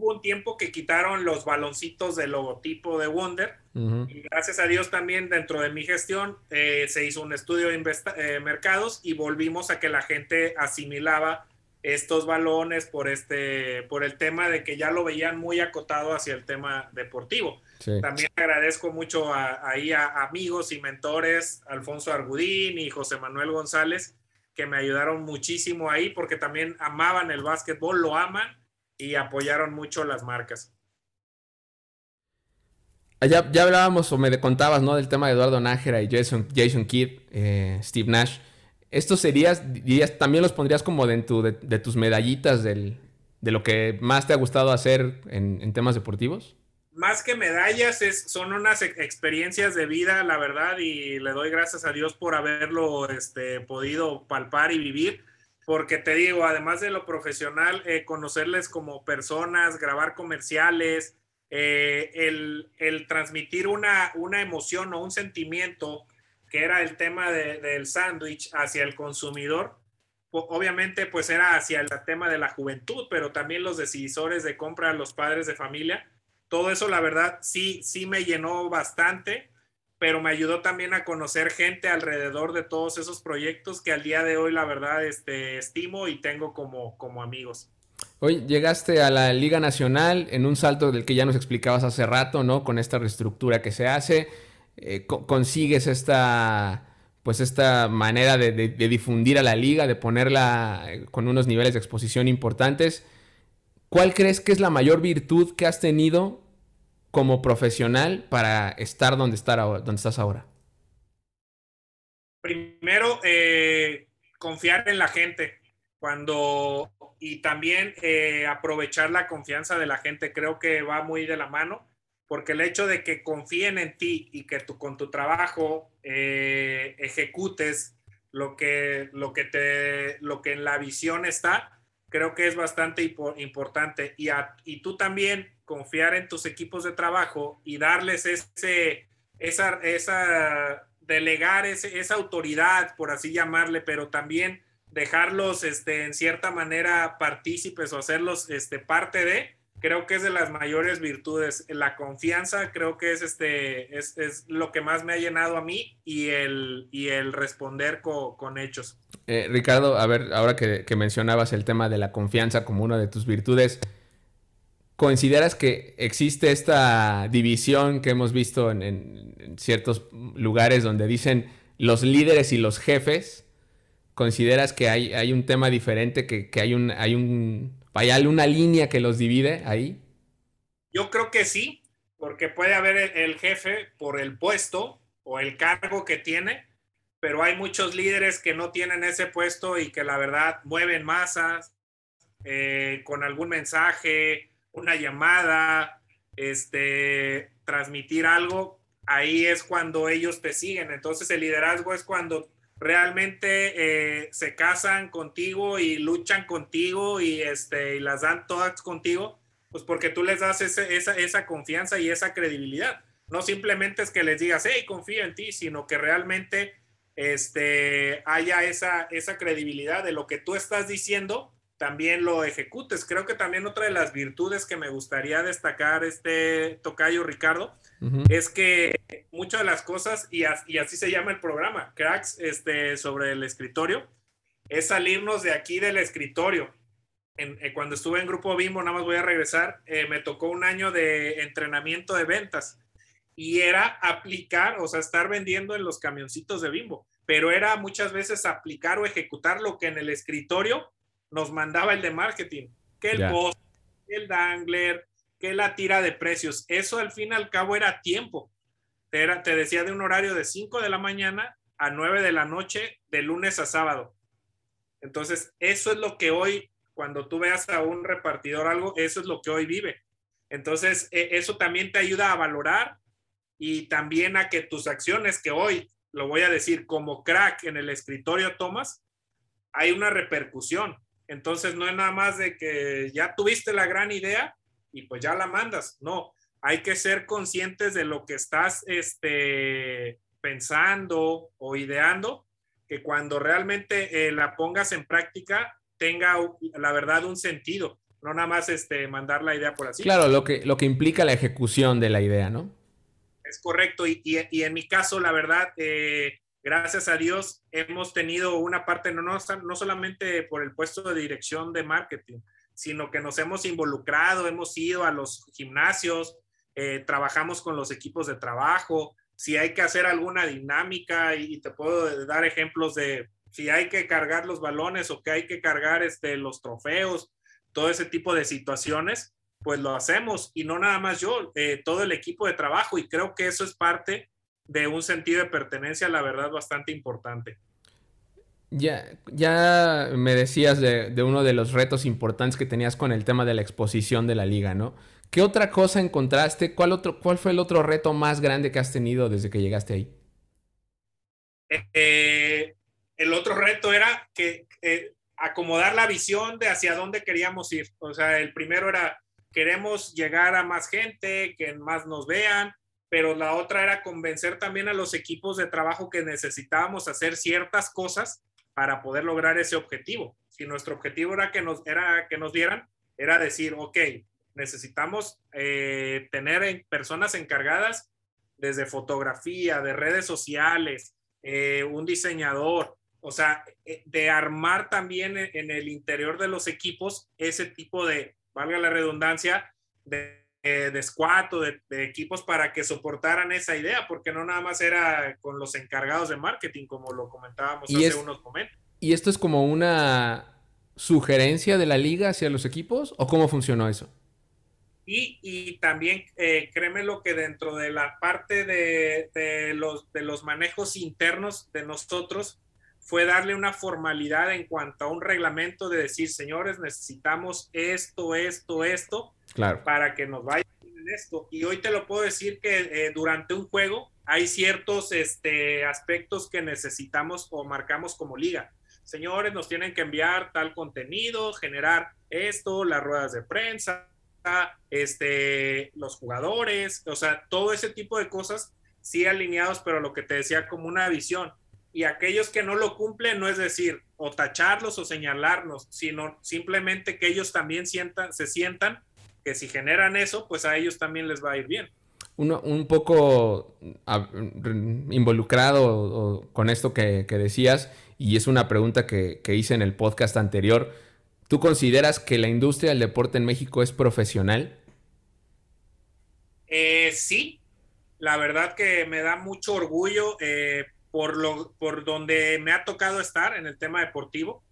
hubo un tiempo que quitaron los baloncitos del logotipo de Wonder y gracias a Dios también dentro de mi gestión eh, se hizo un estudio de eh, mercados y volvimos a que la gente asimilaba estos balones por este por el tema de que ya lo veían muy acotado hacia el tema deportivo. También agradezco mucho a, ahí a amigos y mentores, Alfonso Argudín y José Manuel González, que me ayudaron muchísimo ahí porque también amaban el básquetbol, lo aman y apoyaron mucho las marcas. Ah, ya, ya hablábamos o me contabas, ¿no? Del tema de Eduardo Nájera y Jason, Jason Kidd, eh, Steve Nash. ¿Estos serías, también los pondrías como de, de tus medallitas del, de lo que más te ha gustado hacer en, en temas deportivos? Más que medallas, es, son unas experiencias de vida, la verdad, y le doy gracias a Dios por haberlo este, podido palpar y vivir porque te digo, además de lo profesional, eh, conocerles como personas, grabar comerciales, eh, el, transmitir una, una, emoción o un sentimiento, que era el tema del sándwich hacia el consumidor, obviamente pues era hacia el tema de la juventud, pero también los decisores de compra, los padres de familia, todo eso la verdad sí, sí me llenó bastante pero me ayudó también a conocer gente alrededor de todos esos proyectos que al día de hoy la verdad este, estimo y tengo como, como amigos. Hoy llegaste a la Liga Nacional en un salto del que ya nos explicabas hace rato, ¿no? Con esta reestructura que se hace, eh, consigues esta, pues esta manera de, difundir a la liga, de ponerla eh, con unos niveles de exposición importantes. ¿Cuál crees que es la mayor virtud que has tenido como profesional para estar donde, estar donde estás ahora? Primero, eh, confiar en la gente. Cuando y también eh, aprovechar la confianza de la gente, creo que va muy de la mano, porque el hecho de que confíen en ti y que tú con tu trabajo eh, ejecutes lo que, lo, que te, lo que en la visión está, creo que es bastante importante. Y, y tú también confiar en tus equipos de trabajo y darles ese, esa, esa delegar ese, esa autoridad, por así llamarle, pero también dejarlos este, en cierta manera partícipes o hacerlos este, parte de, creo que es de las mayores virtudes. La confianza creo que es, este, es, es lo que más me ha llenado a mí y el, y el responder con hechos. Eh, Ricardo, a ver, ahora que, mencionabas el tema de la confianza como una de tus virtudes, ¿consideras que existe esta división que hemos visto en, ciertos lugares donde dicen los líderes y los jefes? ¿Consideras que hay, un tema diferente, que, hay un... Hay un ¿Hay una línea que los divide ahí? Yo creo que sí, porque puede haber el jefe por el puesto o el cargo que tiene, pero hay muchos líderes que no tienen ese puesto y que la verdad mueven masas eh, con algún mensaje, una llamada, este, transmitir algo. Ahí es cuando ellos te siguen. Entonces el liderazgo es cuando realmente eh, se casan contigo y luchan contigo y, este, y las dan todas contigo, pues porque tú les das esa, esa confianza y esa credibilidad. No simplemente es que les digas, hey, confío en ti, sino que realmente este, haya esa, esa credibilidad de lo que tú estás diciendo, también lo ejecutes. Creo que también otra de las virtudes que me gustaría destacar, este tocayo Ricardo, es que muchas de las cosas, y, así se llama el programa, cracks, este, sobre el escritorio, es salirnos de aquí del escritorio. Eh, cuando estuve en Grupo Bimbo, nada más voy a regresar, eh, me tocó un año de entrenamiento de ventas y era aplicar, o sea, estar vendiendo en los camioncitos de Bimbo, pero era muchas veces aplicar o ejecutar lo que en el escritorio nos mandaba el de marketing, que el post, el dangler, que la tira de precios. Eso al fin y al cabo era tiempo. Era, te decía de un horario de 5 de la mañana a 9 de la noche, de lunes a sábado. Entonces, eso es lo que hoy, cuando tú veas a un repartidor algo, eso es lo que hoy vive. Entonces, e, eso también te ayuda a valorar y también a que tus acciones que hoy, lo voy a decir, como crack en el escritorio tomas, hay una repercusión. Entonces, no es nada más de que ya tuviste la gran idea y pues ya la mandas. No, hay que ser conscientes de lo que estás este, pensando o ideando, que cuando realmente eh, la pongas en práctica tenga la verdad un sentido, no nada más este, mandar la idea por así. Claro, lo que, lo que implica la ejecución de la idea, ¿no? Es correcto, y, y, en mi caso, la verdad, eh, gracias a Dios, hemos tenido una parte, no, no, no solamente por el puesto de dirección de marketing, sino que nos hemos involucrado, hemos ido a los gimnasios, eh, trabajamos con los equipos de trabajo, si hay que hacer alguna dinámica y, te puedo dar ejemplos de si hay que cargar los balones o que hay que cargar este, los trofeos, todo ese tipo de situaciones, pues lo hacemos. Y no nada más yo, eh, todo el equipo de trabajo y creo que eso es parte de un sentido de pertenencia, la verdad, bastante importante. Ya, ya me decías de, uno de los retos importantes que tenías con el tema de la exposición de la liga, ¿no? ¿Qué otra cosa encontraste? ¿Cuál, otro, cuál fue el otro reto más grande que has tenido desde que llegaste ahí? Eh, el otro reto era que eh, acomodar la visión de hacia dónde queríamos ir. O sea, el primero era, queremos llegar a más gente, que más nos vean, pero la otra era convencer también a los equipos de trabajo que necesitábamos hacer ciertas cosas para poder lograr ese objetivo. Si nuestro objetivo era que nos, era que nos dieran, era decir, ok, necesitamos eh, tener personas encargadas desde fotografía, de redes sociales, eh, un diseñador, o sea, eh, de armar también en el interior de los equipos ese tipo de, valga la redundancia, de eh, de squat o de, equipos para que soportaran esa idea, porque no nada más era con los encargados de marketing, como lo comentábamos hace unos momentos. ¿Y esto es como una sugerencia de la liga hacia los equipos o cómo funcionó eso? Y, y también eh, créeme lo que dentro de la parte de, de, los, de los manejos internos de nosotros fue darle una formalidad en cuanto a un reglamento de decir, señores, necesitamos esto, esto, esto, claro. para que nos vaya en esto. Y hoy te lo puedo decir que eh, durante un juego hay ciertos este, aspectos que necesitamos o marcamos como liga. Señores, nos tienen que enviar tal contenido, generar esto, las ruedas de prensa, este, los jugadores, o sea, todo ese tipo de cosas sí alineados, pero lo que te decía como una visión. Y aquellos que no lo cumplen no es decir o tacharlos o señalarnos, sino simplemente que ellos también sientan, se sientan que si generan eso, pues a ellos también les va a ir bien. Uno, un poco involucrado con esto que, decías, y es una pregunta que, hice en el podcast anterior. ¿Tú consideras que la industria del deporte en México es profesional? Eh, sí, la verdad que me da mucho orgullo eh, por, lo, por donde me ha tocado estar en el tema deportivo.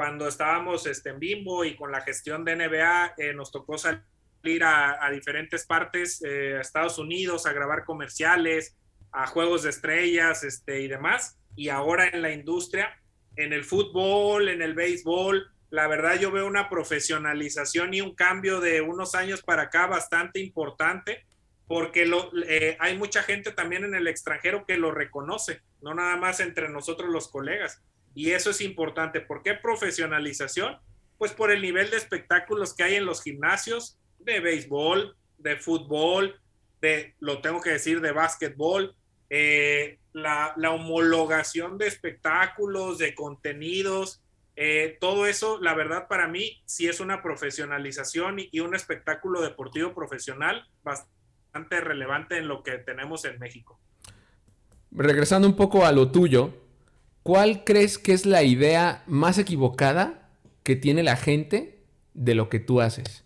Cuando estábamos este, en Bimbo y con la gestión de NBA, eh, nos tocó salir a, diferentes partes, eh, a Estados Unidos, a grabar comerciales, a juegos de estrellas este, y demás. Y ahora en la industria, en el fútbol, en el béisbol, la verdad yo veo una profesionalización y un cambio de unos años para acá bastante importante porque lo, eh, hay mucha gente también en el extranjero que lo reconoce, no nada más entre nosotros los colegas. Y eso es importante. ¿Por qué profesionalización? Pues por el nivel de espectáculos que hay en los gimnasios de béisbol, de fútbol, de, lo tengo que decir, de básquetbol, eh, la, homologación de espectáculos, de contenidos, eh, todo eso, la verdad, para mí sí es una profesionalización y, y un espectáculo deportivo profesional bastante relevante en lo que tenemos en México. Regresando un poco a lo tuyo, ¿cuál crees que es la idea más equivocada que tiene la gente de lo que tú haces?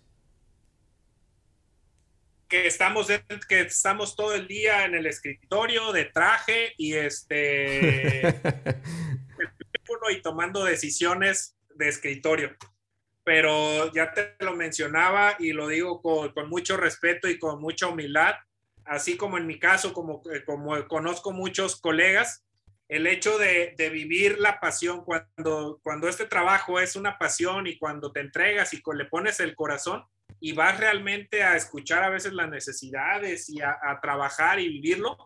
Que estamos, que estamos todo el día en el escritorio de traje y este y tomando decisiones de escritorio pero ya te lo mencionaba y lo digo con, mucho respeto y con mucha humildad, así como en mi caso, como, como conozco muchos colegas, el hecho de, vivir la pasión, cuando, cuando este trabajo es una pasión y cuando te entregas y le pones el corazón y vas realmente a escuchar a veces las necesidades y a, trabajar y vivirlo,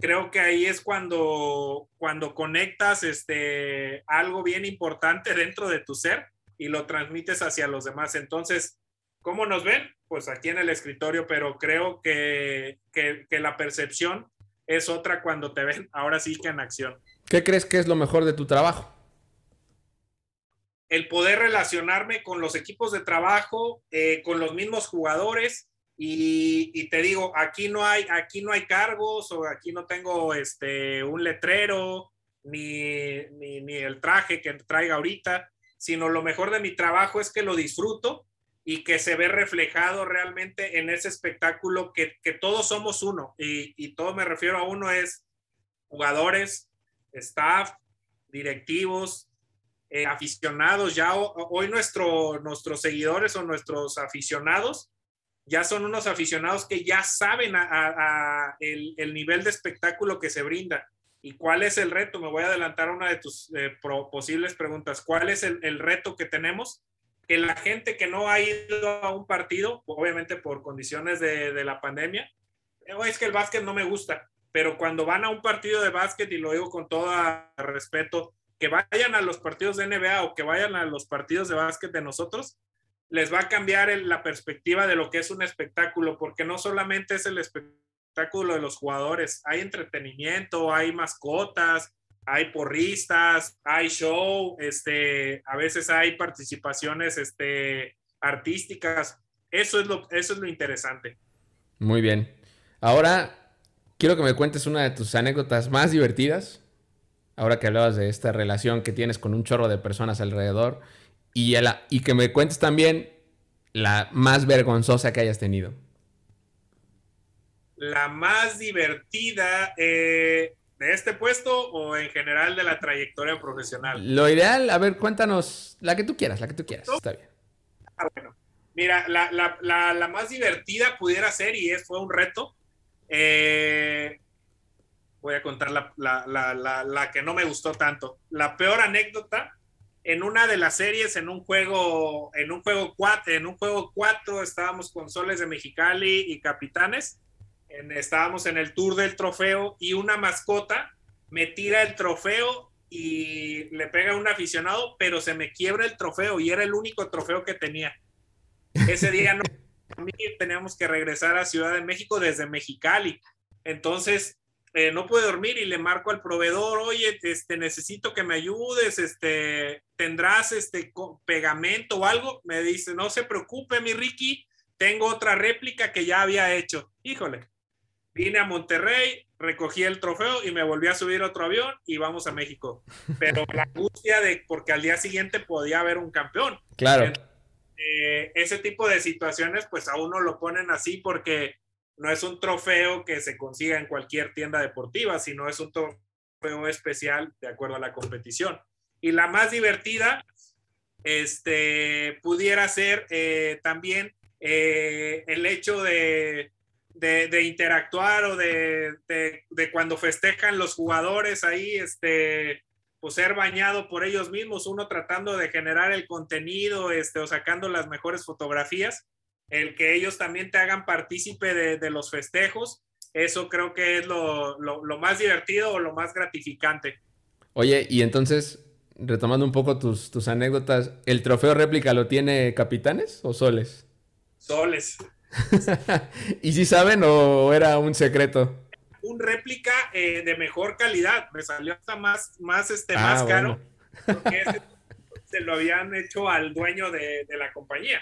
creo que ahí es cuando, cuando conectas este, algo bien importante dentro de tu ser y lo transmites hacia los demás. Entonces, ¿cómo nos ven? Pues aquí en el escritorio, pero creo que, la percepción es otra cuando te ven ahora sí que en acción. ¿Qué crees que es lo mejor de tu trabajo? El poder relacionarme con los equipos de trabajo, eh, con los mismos jugadores y, te digo, aquí no hay, aquí no hay cargos o aquí no tengo este, un letrero ni, ni el traje que traiga ahorita sino lo mejor de mi trabajo es que lo disfruto y que se ve reflejado realmente en ese espectáculo que, todos somos uno. Y, todo me refiero a uno es jugadores, staff, directivos, eh, aficionados. Ya hoy nuestro, nuestros seguidores o nuestros aficionados ya son unos aficionados que ya saben el, el nivel de espectáculo que se brinda. ¿Y cuál es el reto? Me voy a adelantar a una de tus eh, posibles preguntas. ¿Cuál es el, reto que tenemos? Que la gente que no ha ido a un partido, obviamente por condiciones de, la pandemia, eh, es que el básquet no me gusta, pero cuando van a un partido de básquet, y lo digo con todo respeto, que vayan a los partidos de NBA o que vayan a los partidos de básquet de nosotros, les va a cambiar la perspectiva de lo que es un espectáculo, porque no solamente es el espectáculo de los jugadores. Hay entretenimiento, hay mascotas, hay porristas, hay show, este, a veces hay participaciones este, artísticas. Eso es, lo, eso es lo interesante. Muy bien. Ahora quiero que me cuentes una de tus anécdotas más divertidas. Ahora que hablabas de esta relación que tienes con un chorro de personas alrededor. Y, y que me cuentes también la más vergonzosa que hayas tenido la más divertida eh, de este puesto o en general de la trayectoria profesional? Lo ideal, a ver, cuéntanos la que tú quieras, la que tú quieras, está bien. Ah, bueno. Mira, la, más divertida pudiera ser, y es, fue un reto, eh, voy a contar la, la, que no me gustó tanto. La peor anécdota, en una de las series, en un juego, en un juego cuatro, en un juego cuatro, estábamos con Soles de Mexicali y Capitanes, estábamos en el tour del trofeo y una mascota me tira el trofeo y le pega a un aficionado, pero se me quiebra el trofeo y era el único trofeo que tenía. Ese día no, teníamos que regresar a Ciudad de México desde Mexicali. Entonces, eh, no pude dormir y le marco al proveedor, oye, este, necesito que me ayudes, este, tendrás este pegamento o algo. Me dice, no se preocupe, mi Ricky, tengo otra réplica que ya había hecho. Híjole, vine a Monterrey, recogí el trofeo y me volví a subir otro avión y vamos a México. Pero la angustia de, porque al día siguiente podía haber un campeón. Claro. Eh, ese tipo de situaciones, pues a uno lo ponen así porque no es un trofeo que se consiga en cualquier tienda deportiva, sino es un trofeo especial de acuerdo a la competición. Y la más divertida, este, pudiera ser eh, también eh, el hecho de, de, interactuar o de, de, cuando festejan los jugadores ahí, este, pues ser bañado por ellos mismos, uno tratando de generar el contenido este, o sacando las mejores fotografías, el que ellos también te hagan partícipe de, los festejos, eso creo que es lo, lo, lo, más divertido o lo más gratificante. Oye, y entonces, retomando un poco tus, tus anécdotas, ¿el trofeo réplica lo tiene Capitanes o Soles? Soles. ¿Y si saben o era un secreto? Un réplica eh, de mejor calidad. Me salió hasta más, más, este, ah, más caro. Porque se lo habían hecho al dueño de, la compañía.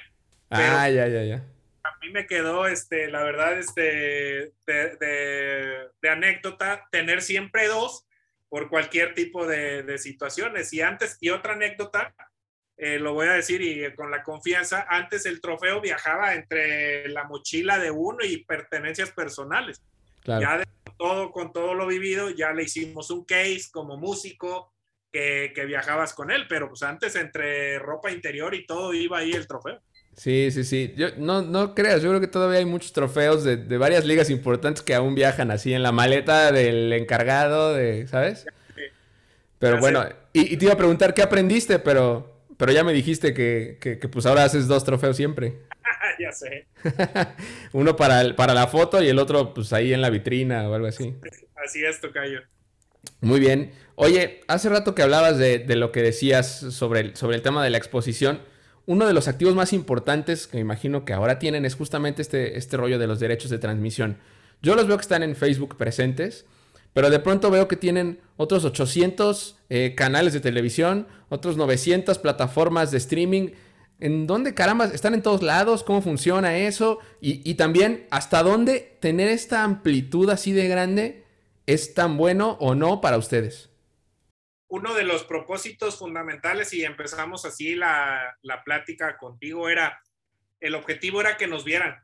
ah, ya, ya, ya. A mí me quedó, este, la verdad, este, de, de, anécdota, tener siempre dos por cualquier tipo de, de situaciones. Y antes, y otra anécdota, eh, lo voy a decir y con la confianza, antes el trofeo viajaba entre la mochila de uno y pertenencias personales. Ya de todo, con todo lo vivido, ya le hicimos un case como músico que, que, viajabas con él, pero pues antes entre ropa interior y todo iba ahí el trofeo. Sí, sí, sí. Yo, no, no creas, yo creo que todavía hay muchos trofeos de, de varias ligas importantes que aún viajan así en la maleta del encargado, de, ¿sabes? Pero bueno, y, y, te iba a preguntar qué aprendiste, pero pero ya me dijiste que, que, pues ahora haces dos trofeos siempre. ya sé. Uno para, para la foto y el otro pues ahí en la vitrina o algo así. Así es, Tocayo. Muy bien. Oye, hace rato que hablabas de, de lo que decías sobre el, sobre el tema de la exposición. Uno de los activos más importantes que me imagino que ahora tienen es justamente este, este rollo de los derechos de transmisión. Yo los veo que están en Facebook presentes. Pero de pronto veo que tienen otros 800 eh, canales de televisión, otros 900 plataformas de streaming. ¿En dónde caramba están en todos lados? ¿Cómo funciona eso? Y, también, ¿hasta dónde tener esta amplitud así de grande es tan bueno o no para ustedes? Uno de los propósitos fundamentales, y empezamos así la, la plática contigo, era, el objetivo era que nos vieran.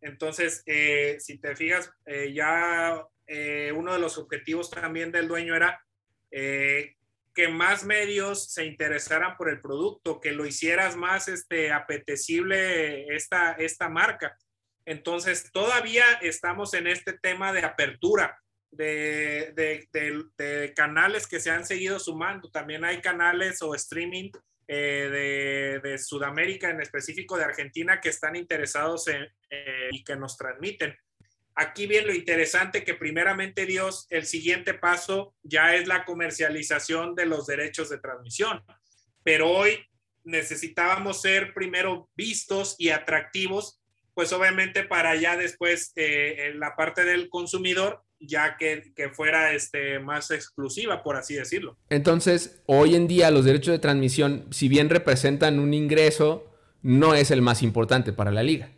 Entonces, eh, si te fijas, eh, ya eh, uno de los objetivos también del dueño era eh, que más medios se interesaran por el producto, que lo hicieras más este, apetecible esta, esta marca. Entonces, todavía estamos en este tema de apertura de, canales que se han seguido sumando. También hay canales o streaming eh, de, Sudamérica, en específico de Argentina, que están interesados y que nos transmiten. Aquí viene lo interesante que primeramente Dios, el siguiente paso ya es la comercialización de los derechos de transmisión. Pero hoy necesitábamos ser primero vistos y atractivos, pues obviamente para ya después eh, la parte del consumidor, ya que, que, fuera este, más exclusiva, por así decirlo. Entonces, hoy en día los derechos de transmisión, si bien representan un ingreso, no es el más importante para la liga.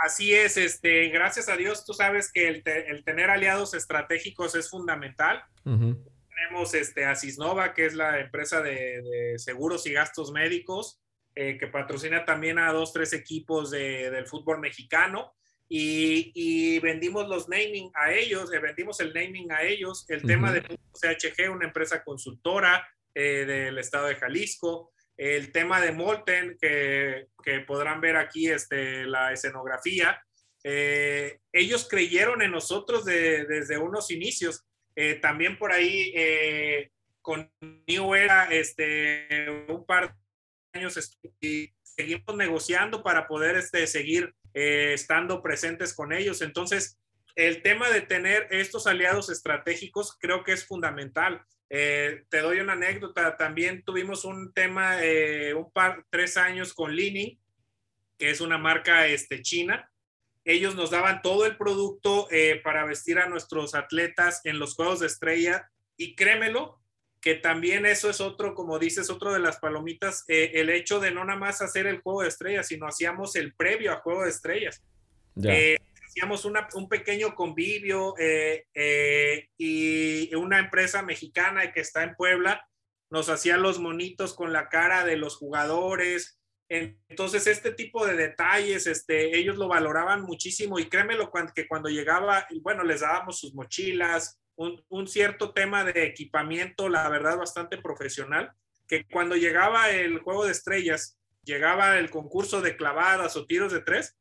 Así es, este, gracias a Dios, tú sabes que el, tener aliados estratégicos es fundamental. Tenemos este, a Cisnova, que es la empresa de, seguros y gastos médicos, eh, que patrocina también a dos, tres equipos del fútbol mexicano. Y, vendimos los naming a ellos, eh, vendimos el naming a ellos. El tema de CHG, una empresa consultora eh, del estado de Jalisco el tema de Molten, que, podrán ver aquí este, la escenografía. Eh, ellos creyeron en nosotros desde unos inicios. Eh, también por ahí eh, con New Era, este, un par de años y seguimos negociando para poder este, seguir estando presentes con ellos. Entonces, el tema de tener estos aliados estratégicos creo que es fundamental. Eh, te doy una anécdota, también tuvimos un tema, eh, un par, tres años con Lini, que es una marca este, china. Ellos nos daban todo el producto eh, para vestir a nuestros atletas en los Juegos de Estrella y créemelo, que también eso es otro, como dices, otro de las palomitas, el hecho de no nada más hacer el juego de estrellas, sino hacíamos el previo a juego de estrellas. Eh, hacíamos un pequeño convivio eh, y una empresa mexicana que está en Puebla nos hacía los monitos con la cara de los jugadores. Entonces, este tipo de detalles, este, ellos lo valoraban muchísimo y créemelo que cuando llegaba, bueno, les dábamos sus mochilas, un, cierto tema de equipamiento, la verdad, bastante profesional, que cuando llegaba el juego de estrellas, llegaba el concurso de clavadas o tiros de tres,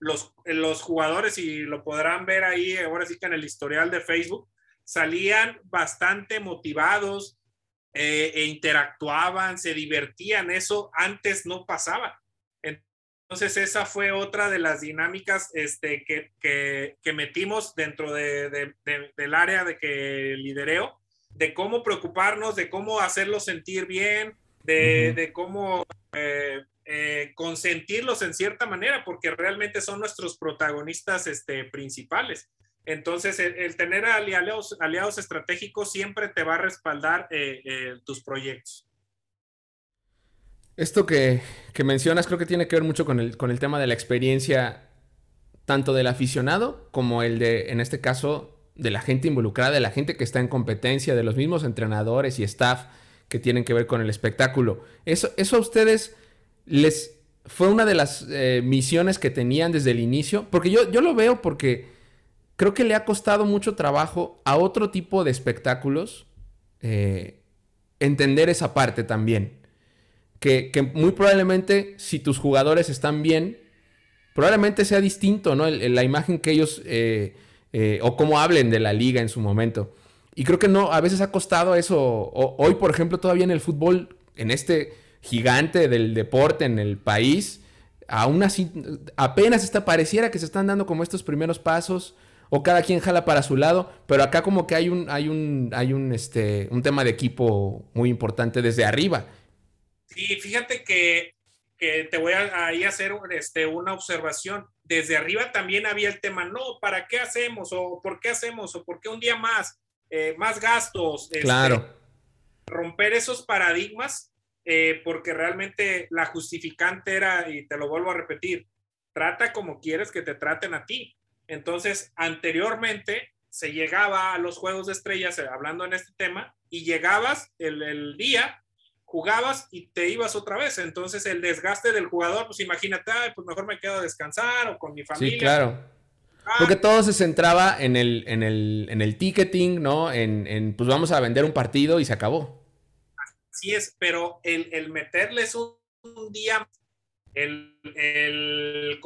los, los jugadores, y lo podrán ver ahí, ahora sí que en el historial de Facebook, salían bastante motivados eh, e interactuaban, se divertían, eso antes no pasaba. Entonces, esa fue otra de las dinámicas este, que, que, metimos dentro de, del área de que lidereo, de cómo preocuparnos, de cómo hacerlos sentir bien, de, de cómo eh, eh, consentirlos en cierta manera, porque realmente son nuestros protagonistas este, principales. Entonces, el, tener aliados, aliados, estratégicos siempre te va a respaldar eh, tus proyectos. Esto que, mencionas creo que tiene que ver mucho con el, con el tema de la experiencia tanto del aficionado como el de, en este caso, de la gente involucrada, de la gente que está en competencia, de los mismos entrenadores y staff que tienen que ver con el espectáculo. Eso, eso a ustedes les fue una de las eh, misiones que tenían desde el inicio, porque yo, yo lo veo porque creo que le ha costado mucho trabajo a otro tipo de espectáculos eh, entender esa parte también que, muy probablemente si tus jugadores están bien, probablemente sea distinto, ¿no? la imagen que ellos eh, o cómo hablen de la liga en su momento. Y creo que no, a veces ha costado eso. hoy, por ejemplo, todavía en el fútbol, en este gigante del deporte en el país, aún así, apenas está, pareciera que se están dando como estos primeros pasos o cada quien jala para su lado, pero acá como que hay un, hay un, hay un, este, un tema de equipo muy importante desde arriba. Sí, fíjate que, te voy a ahí hacer este, una observación. Desde arriba también había el tema, no, ¿para qué hacemos? ¿O por qué hacemos? ¿O por qué un día más? Eh, más gastos. Este, claro. romper esos paradigmas, eh, porque realmente la justificante era, y te lo vuelvo a repetir, trata como quieres que te traten a ti. Entonces, anteriormente se llegaba a los Juegos de Estrellas, eh, hablando en este tema, y llegabas el, el día jugabas y te ibas otra vez. Entonces el desgaste del jugador, pues imagínate, pues mejor me quedo a descansar o con mi familia. Sí, claro. Ah. Porque todo se centraba en el, en el, en el ticketing, ¿no? En, pues vamos a vender un partido y se acabó. Así es, pero el, el meterles un, día, el, el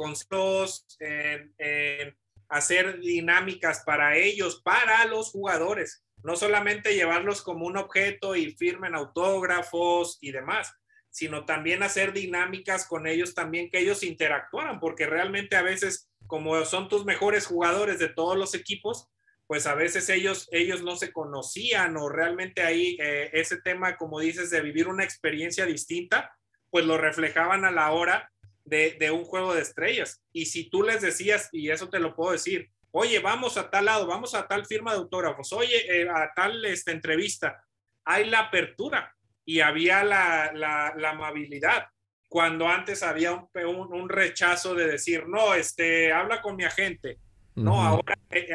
en hacer dinámicas para ellos, para los jugadores, no solamente llevarlos como un objeto y firmen autógrafos y demás, sino también hacer dinámicas con ellos también, que ellos interactuaran, porque realmente a veces, como son tus mejores jugadores de todos los equipos, pues a veces ellos, ellos no se conocían o realmente ahí eh, ese tema, como dices, de vivir una experiencia distinta, pues lo reflejaban a la hora de, de un juego de estrellas. Y si tú les decías, y eso te lo puedo decir, oye, vamos a tal lado, vamos a tal firma de autógrafos, oye, eh, a tal esta entrevista, hay la apertura y había la, la, amabilidad. Cuando antes había un, un, rechazo de decir, no, este, habla con mi agente. No, ahora, eh,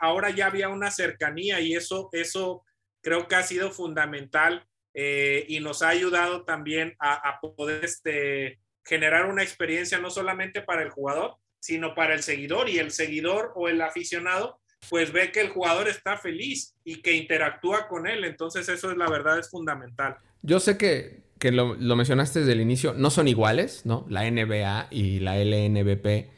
ahora ya había una cercanía y eso, eso creo que ha sido fundamental eh, y nos ha ayudado también a, a poder este, generar una experiencia no solamente para el jugador, sino para el seguidor y el seguidor o el aficionado pues ve que el jugador está feliz y que interactúa con él. Entonces eso es la verdad, es fundamental. Yo sé que, lo, mencionaste desde el inicio, no son iguales, ¿no? La NBA y la LNBP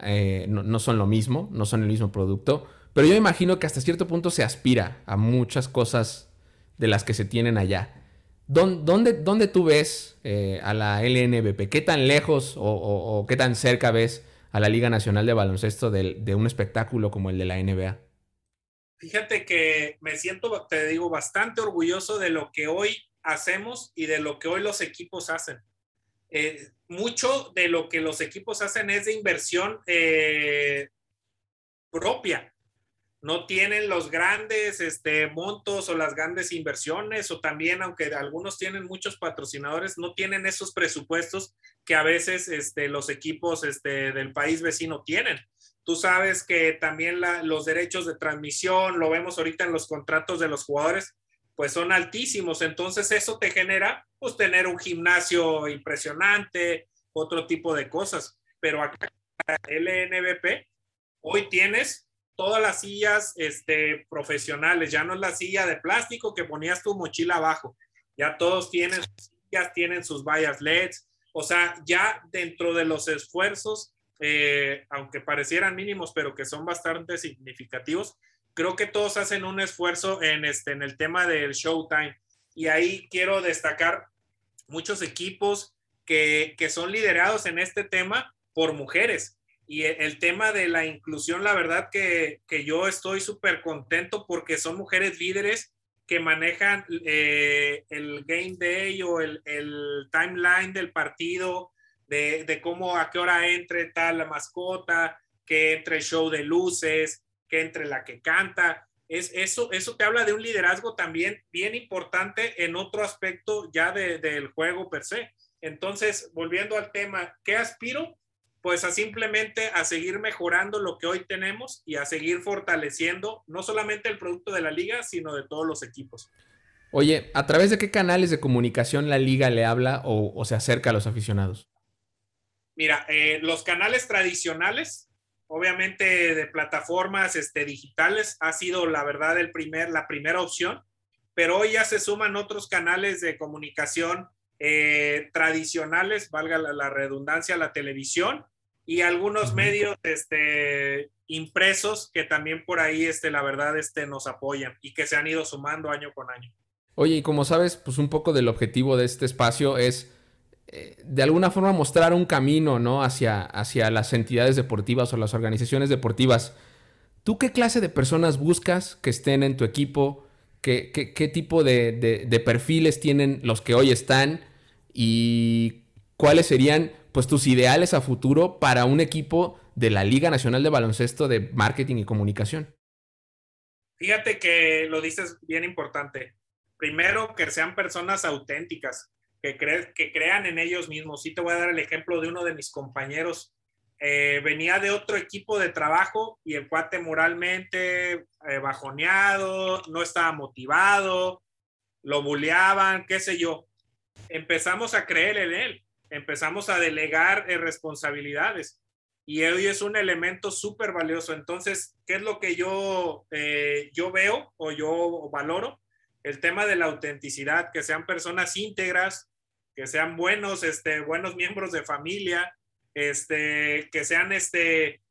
eh, no, son lo mismo, no son el mismo producto, pero yo imagino que hasta cierto punto se aspira a muchas cosas de las que se tienen allá. ¿Dónde, dónde, tú ves eh, a la LNBP? ¿Qué tan lejos o qué tan cerca ves a la Liga Nacional de Baloncesto de, un espectáculo como el de la NBA? Fíjate que me siento, te digo, bastante orgulloso de lo que hoy hacemos y de lo que hoy los equipos hacen. Eh, mucho de lo que los equipos hacen es de inversión eh, propia. no tienen los grandes este, montos o las grandes inversiones, o también, aunque algunos tienen muchos patrocinadores, no tienen esos presupuestos que a veces este, los equipos este, del país vecino tienen. Tú sabes que también los derechos de transmisión, lo vemos ahorita en los contratos de los jugadores, pues son altísimos. Entonces eso te genera, pues, tener un gimnasio impresionante, otro tipo de cosas. Pero acá, LNBP, hoy tienes todas las sillas este, profesionales, ya no es la silla de plástico que ponías tu mochila abajo, ya todos tienen sus sillas, tienen sus vallas LEDs, o sea, ya dentro de los esfuerzos, eh, aunque parecieran mínimos, pero que son bastante significativos, creo que todos hacen un esfuerzo en, este, en el tema del Showtime. Y ahí quiero destacar muchos equipos que, que son liderados en este tema por mujeres y el tema de la inclusión, la verdad que, yo estoy súper contento porque son mujeres líderes que manejan eh, el game day o el, timeline del partido, de, cómo a qué hora entre tal la mascota, que entre el show de luces, que entre la que canta. Es, eso, eso te habla de un liderazgo también bien importante en otro aspecto ya del juego per se. Entonces, volviendo al tema, ¿qué aspiro? pues a simplemente a seguir mejorando lo que hoy tenemos y a seguir fortaleciendo no solamente el producto de la liga, sino de todos los equipos. Oye, ¿a través de qué canales de comunicación la liga le habla o, se acerca a los aficionados? Mira, eh, los canales tradicionales, obviamente de plataformas este, digitales, ha sido la verdad el primer, la primera opción, pero hoy ya se suman otros canales de comunicación eh, tradicionales, valga la, redundancia, la televisión y algunos medios este, impresos que también por ahí, este, la verdad, este, nos apoyan y que se han ido sumando año con año. Oye, y como sabes, pues un poco del objetivo de este espacio es de alguna forma mostrar un camino, ¿no? Hacia, hacia las entidades deportivas o las organizaciones deportivas. ¿Tú qué clase de personas buscas que estén en tu equipo? ¿Qué, qué, tipo de, de, perfiles tienen los que hoy están? y cuáles serían pues tus ideales a futuro para un equipo de la Liga Nacional de Baloncesto de Marketing y Comunicación. Fíjate que lo dices bien importante. Primero, que sean personas auténticas, que, que crean en ellos mismos. Sí te voy a dar el ejemplo de uno de mis compañeros. Eh, venía de otro equipo de trabajo y el cuate moralmente eh, bajoneado, no estaba motivado, lo bulleaban, qué sé yo empezamos a creer en él, empezamos a delegar eh, responsabilidades y hoy es un elemento súper valioso. Entonces, ¿qué es lo que yo, yo veo o yo valoro? El tema de la autenticidad, que sean personas íntegras, que sean buenos, este, buenos miembros de familia, este, que sean este,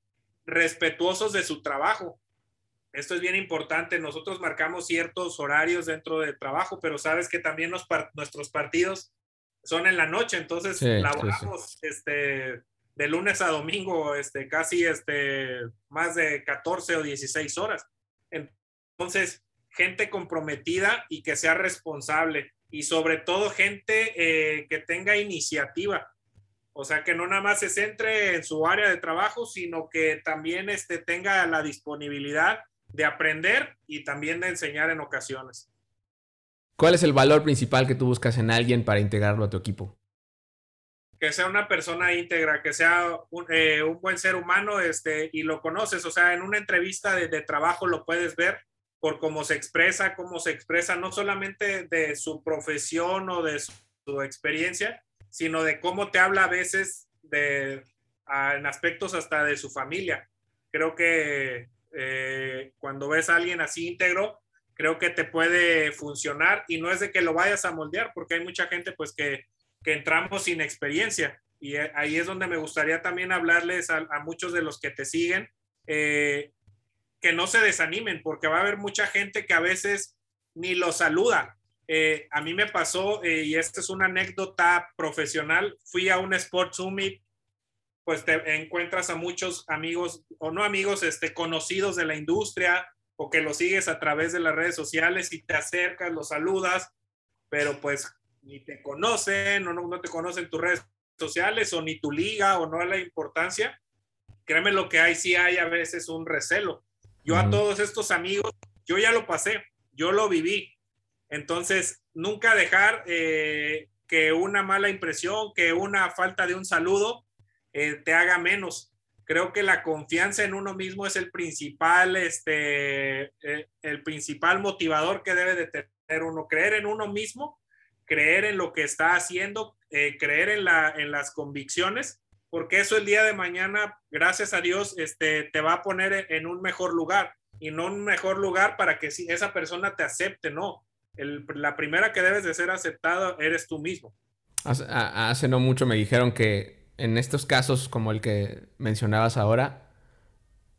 respetuosos de su trabajo. Esto es bien importante. Nosotros marcamos ciertos horarios dentro del trabajo, pero sabes que también nuestros partidos son en la noche, entonces laboramos Este, de lunes a domingo, este, casi este, más de 14 o 16 horas. Entonces, gente comprometida y que sea responsable y sobre todo gente eh, que tenga iniciativa. O sea, que no nada más se centre en su área de trabajo, sino que también este, tenga la disponibilidad de aprender y también de enseñar en ocasiones. ¿Cuál es el valor principal que tú buscas en alguien para integrarlo a tu equipo? Que sea una persona íntegra, que sea un, eh, buen ser humano este, y lo conoces. O sea, en una entrevista de, trabajo lo puedes ver por cómo se expresa, cómo se expresa, no solamente de su profesión o de su, experiencia, sino de cómo te habla a veces de, en aspectos hasta de su familia. Creo que eh, cuando ves a alguien así íntegro, creo que te puede funcionar y no es de que lo vayas a moldear, porque hay mucha gente pues que, que entramos sin experiencia y eh, ahí es donde me gustaría también hablarles a, muchos de los que te siguen, eh, que no se desanimen, porque va a haber mucha gente que a veces ni lo saluda. a mí me pasó, y esta es una anécdota profesional, fui a un Sport Summit pues te encuentras a muchos amigos o no amigos, este, conocidos de la industria o que lo sigues a través de las redes sociales y te acercas, los saludas, pero pues ni te conocen o no, no te conocen tus redes sociales o ni tu liga o no la importancia. Créeme lo que hay, sí hay a veces un recelo. Yo a todos estos amigos, yo ya lo pasé, yo lo viví. Entonces, nunca dejar eh, que una mala impresión, que una falta de un saludo eh, te haga menos. Creo que la confianza en uno mismo es el principal, este, eh, el principal motivador que debe de tener uno. Creer en uno mismo, creer en lo que está haciendo, creer en, la, en las convicciones, porque eso el día de mañana, gracias a Dios, este, te va a poner en un mejor lugar y no un mejor lugar para que si esa persona te acepte, no la primera que debes de ser aceptado eres tú mismo. Hace, no mucho me dijeron que en estos casos como el que mencionabas ahora,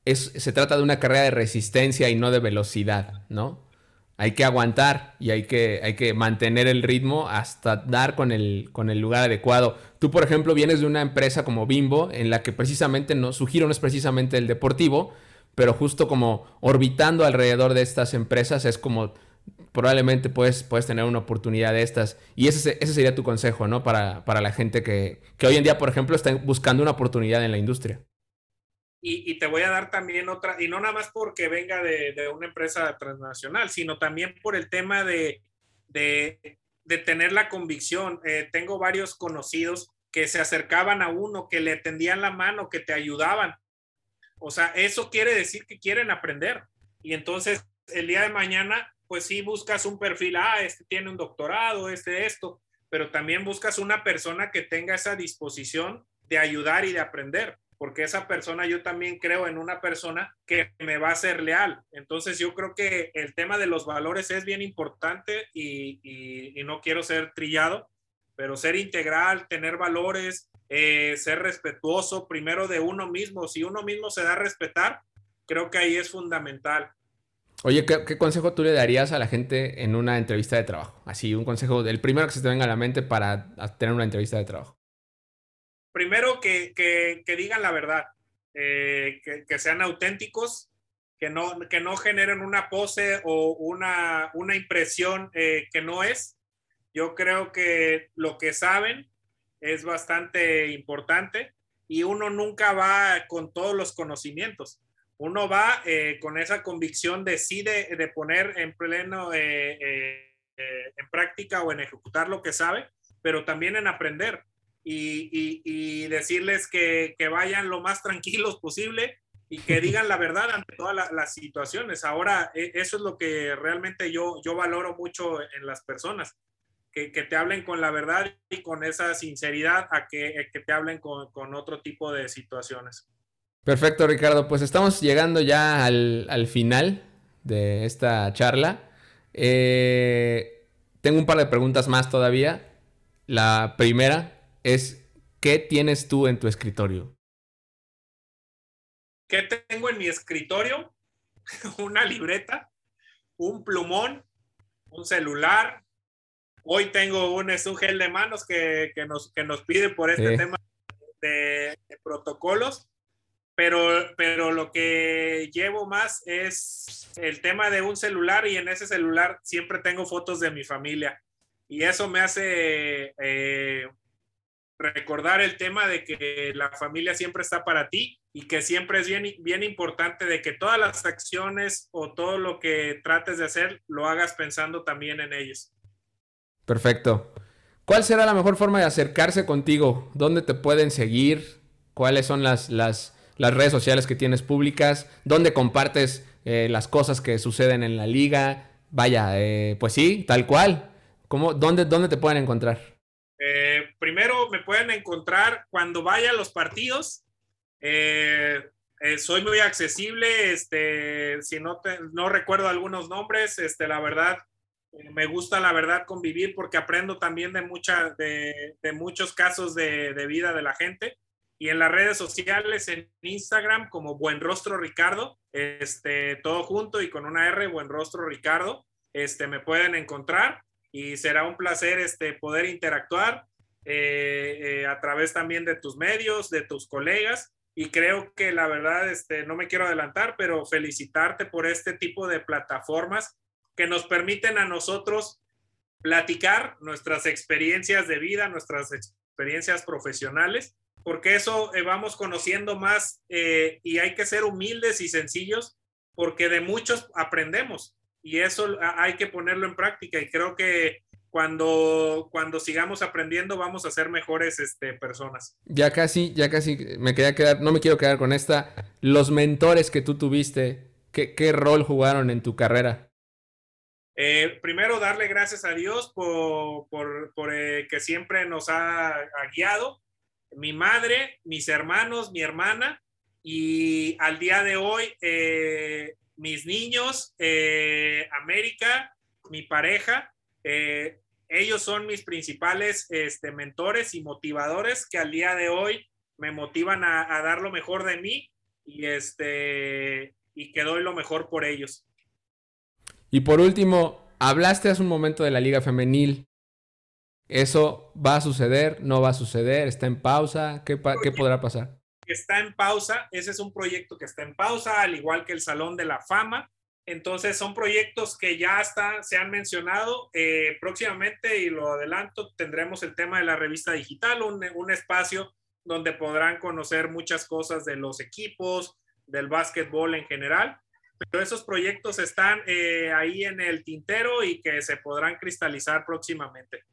es, se trata de una carrera de resistencia y no de velocidad, ¿no? Hay que aguantar y hay que, hay que mantener el ritmo hasta dar con el, con el lugar adecuado. Tú, por ejemplo, vienes de una empresa como Bimbo, en la que precisamente no, su giro no es precisamente el deportivo, pero justo como orbitando alrededor de estas empresas es como probablemente puedes, puedes tener una oportunidad de estas. Y ese, ese sería tu consejo, ¿no? Para, para la gente que, que, hoy en día, por ejemplo, está buscando una oportunidad en la industria. Y, te voy a dar también otra, y no nada más porque venga de, una empresa transnacional, sino también por el tema de, de, de tener la convicción. Eh, tengo varios conocidos que se acercaban a uno, que le tendían la mano, que te ayudaban. O sea, eso quiere decir que quieren aprender. Y entonces el día de mañana pues sí buscas un perfil, ah, este tiene un doctorado, este esto, pero también buscas una persona que tenga esa disposición de ayudar y de aprender, porque esa persona yo también creo en una persona que me va a ser leal. Entonces yo creo que el tema de los valores es bien importante y, no quiero ser trillado, pero ser integral, tener valores, eh, ser respetuoso primero de uno mismo. Si uno mismo se da a respetar, creo que ahí es fundamental. Oye, ¿qué, consejo tú le darías a la gente en una entrevista de trabajo? Así, un consejo, el primero que se te venga a la mente para tener una entrevista de trabajo. Primero, que, que, digan la verdad, eh, que, sean auténticos, que no, que no generen una pose o una, una impresión eh, que no es. Yo creo que lo que saben es bastante importante y uno nunca va con todos los conocimientos uno va eh, con esa convicción de sí de, poner en pleno, eh, eh, en práctica o en ejecutar lo que sabe, pero también en aprender y, decirles que, vayan lo más tranquilos posible y que digan la verdad ante todas las situaciones. Ahora, e, eso es lo que realmente yo, yo valoro mucho en las personas. Que, te hablen con la verdad y con esa sinceridad a que, te hablen con, con otro tipo de situaciones. Perfecto, Ricardo. Pues estamos llegando ya al, final de esta charla. Eh, tengo un par de preguntas más todavía. La primera es, ¿qué tienes tú en tu escritorio? ¿Qué tengo en mi escritorio? Una libreta, un plumón, un celular. Hoy tengo un, es un gel de manos que, nos, que nos pide por este tema de protocolos pero, pero lo que llevo más es el tema de un celular y en ese celular siempre tengo fotos de mi familia. Y eso me hace eh, recordar el tema de que la familia siempre está para ti y que siempre es bien, bien importante de que todas las acciones o todo lo que trates de hacer lo hagas pensando también en ellos. Perfecto. ¿Cuál será la mejor forma de acercarse contigo? ¿Dónde te pueden seguir? ¿Cuáles son las, las las redes sociales que tienes públicas, dónde compartes eh, las cosas que suceden en la liga. Vaya, eh, pues sí, tal cual. ¿Cómo, dónde, ¿Dónde te pueden encontrar? Eh, primero me pueden encontrar cuando vaya a los partidos. soy muy accesible, este, si no, no recuerdo algunos nombres, este, la verdad, me gusta la verdad convivir porque aprendo también de, mucha, de muchos casos de, de, vida de la gente y en las redes sociales, en Instagram como Buen Rostro Ricardo, este, todo junto y con una R, Buen Rostro Ricardo, este, me pueden encontrar y será un placer este, poder interactuar eh, eh, a través también de tus medios, de tus colegas y creo que la verdad, este, no me quiero adelantar, pero felicitarte por este tipo de plataformas que nos permiten a nosotros platicar nuestras experiencias de vida, nuestras experiencias profesionales porque eso eh, vamos conociendo más y hay que ser humildes y sencillos porque de muchos aprendemos y eso hay que ponerlo en práctica y creo que cuando, cuando sigamos aprendiendo vamos a ser mejores este, personas. Ya casi, ya casi me quería quedar, no me quiero quedar con esta. Los mentores que tú tuviste, ¿qué, qué rol jugaron en tu carrera? Eh, primero, darle gracias a Dios por, por, por eh, que siempre nos ha, guiado. Mi madre, mis hermanos, mi hermana y al día de hoy eh, mis niños, América, mi pareja eh, ellos son mis principales este, mentores y motivadores que al día de hoy me motivan a, dar lo mejor de mí y, este, y que doy lo mejor por ellos. Y por último, hablaste hace un momento de la liga femenil. ¿Eso va a suceder? ¿No va a suceder? ¿Está en pausa? ¿Qué, qué podrá pasar? Está en pausa. Ese es un proyecto que está en pausa, al igual que el Salón de la Fama. Entonces son proyectos que ya están, se han mencionado eh, próximamente y lo adelanto, tendremos el tema de la revista digital, un, un, espacio donde podrán conocer muchas cosas de los equipos, del básquetbol en general. Pero esos proyectos están eh, ahí en el tintero y que se podrán cristalizar próximamente.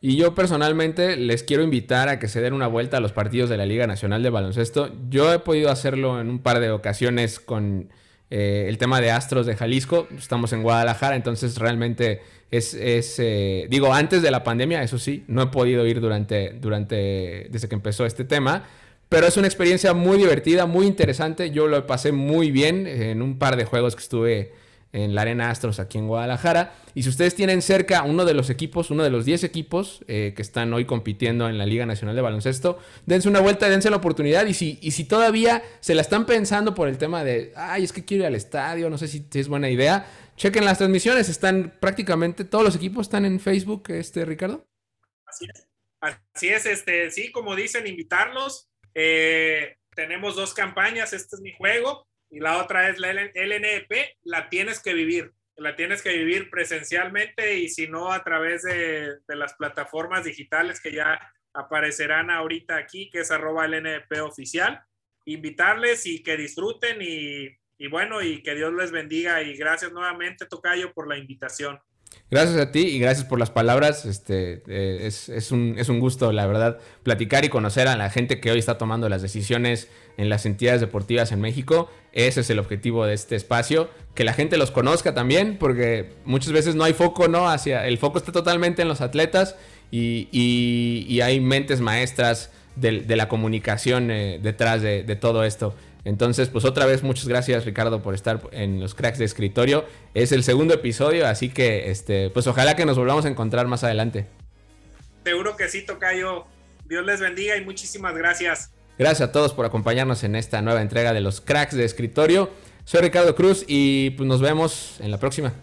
Y yo personalmente les quiero invitar a que se den una vuelta a los partidos de la Liga Nacional de Baloncesto. Yo he podido hacerlo en un par de ocasiones con eh, el tema de Astros de Jalisco. Estamos en Guadalajara, entonces realmente es, eh, digo, antes de la pandemia, eso sí, no he podido ir durante, durante, desde que empezó este tema. Pero es una experiencia muy divertida, muy interesante. Yo lo pasé muy bien en un par de juegos que estuve en la Arena Astros aquí en Guadalajara. Y si ustedes tienen cerca uno de los equipos, uno de los 10 equipos eh, que están hoy compitiendo en la Liga Nacional de Baloncesto, dense una vuelta, dense la oportunidad. Y si, y si todavía se la están pensando por el tema de, ay, es que quiero ir al estadio, no sé si, es buena idea, chequen las transmisiones, están prácticamente todos los equipos están en Facebook, este Ricardo. Así es. Así es, este, sí, como dicen, invitarlos. Eh, tenemos dos campañas, este es mi juego y la otra es la LNEP, la tienes que vivir, la tienes que vivir presencialmente y si no a través de, las plataformas digitales que ya aparecerán ahorita aquí, que es arroba LNEP oficial. Invitarles y que disfruten y, y bueno, y que Dios les bendiga y gracias nuevamente, Tocayo, por la invitación. Gracias a ti y gracias por las palabras. Este, eh, es, un, es, un, gusto, la verdad, platicar y conocer a la gente que hoy está tomando las decisiones en las entidades deportivas en México. Ese es el objetivo de este espacio, que la gente los conozca también, porque muchas veces no hay foco, ¿no? Hacia, el foco está totalmente en los atletas y, y, hay mentes maestras de, la comunicación eh, detrás de, de todo esto. Entonces, pues otra vez muchas gracias Ricardo por estar en los cracks de escritorio. Es el segundo episodio, así que este, pues ojalá que nos volvamos a encontrar más adelante. Seguro que sí, Tocayo. Dios les bendiga y muchísimas gracias. Gracias a todos por acompañarnos en esta nueva entrega de los cracks de escritorio. Soy Ricardo Cruz y pues nos vemos en la próxima.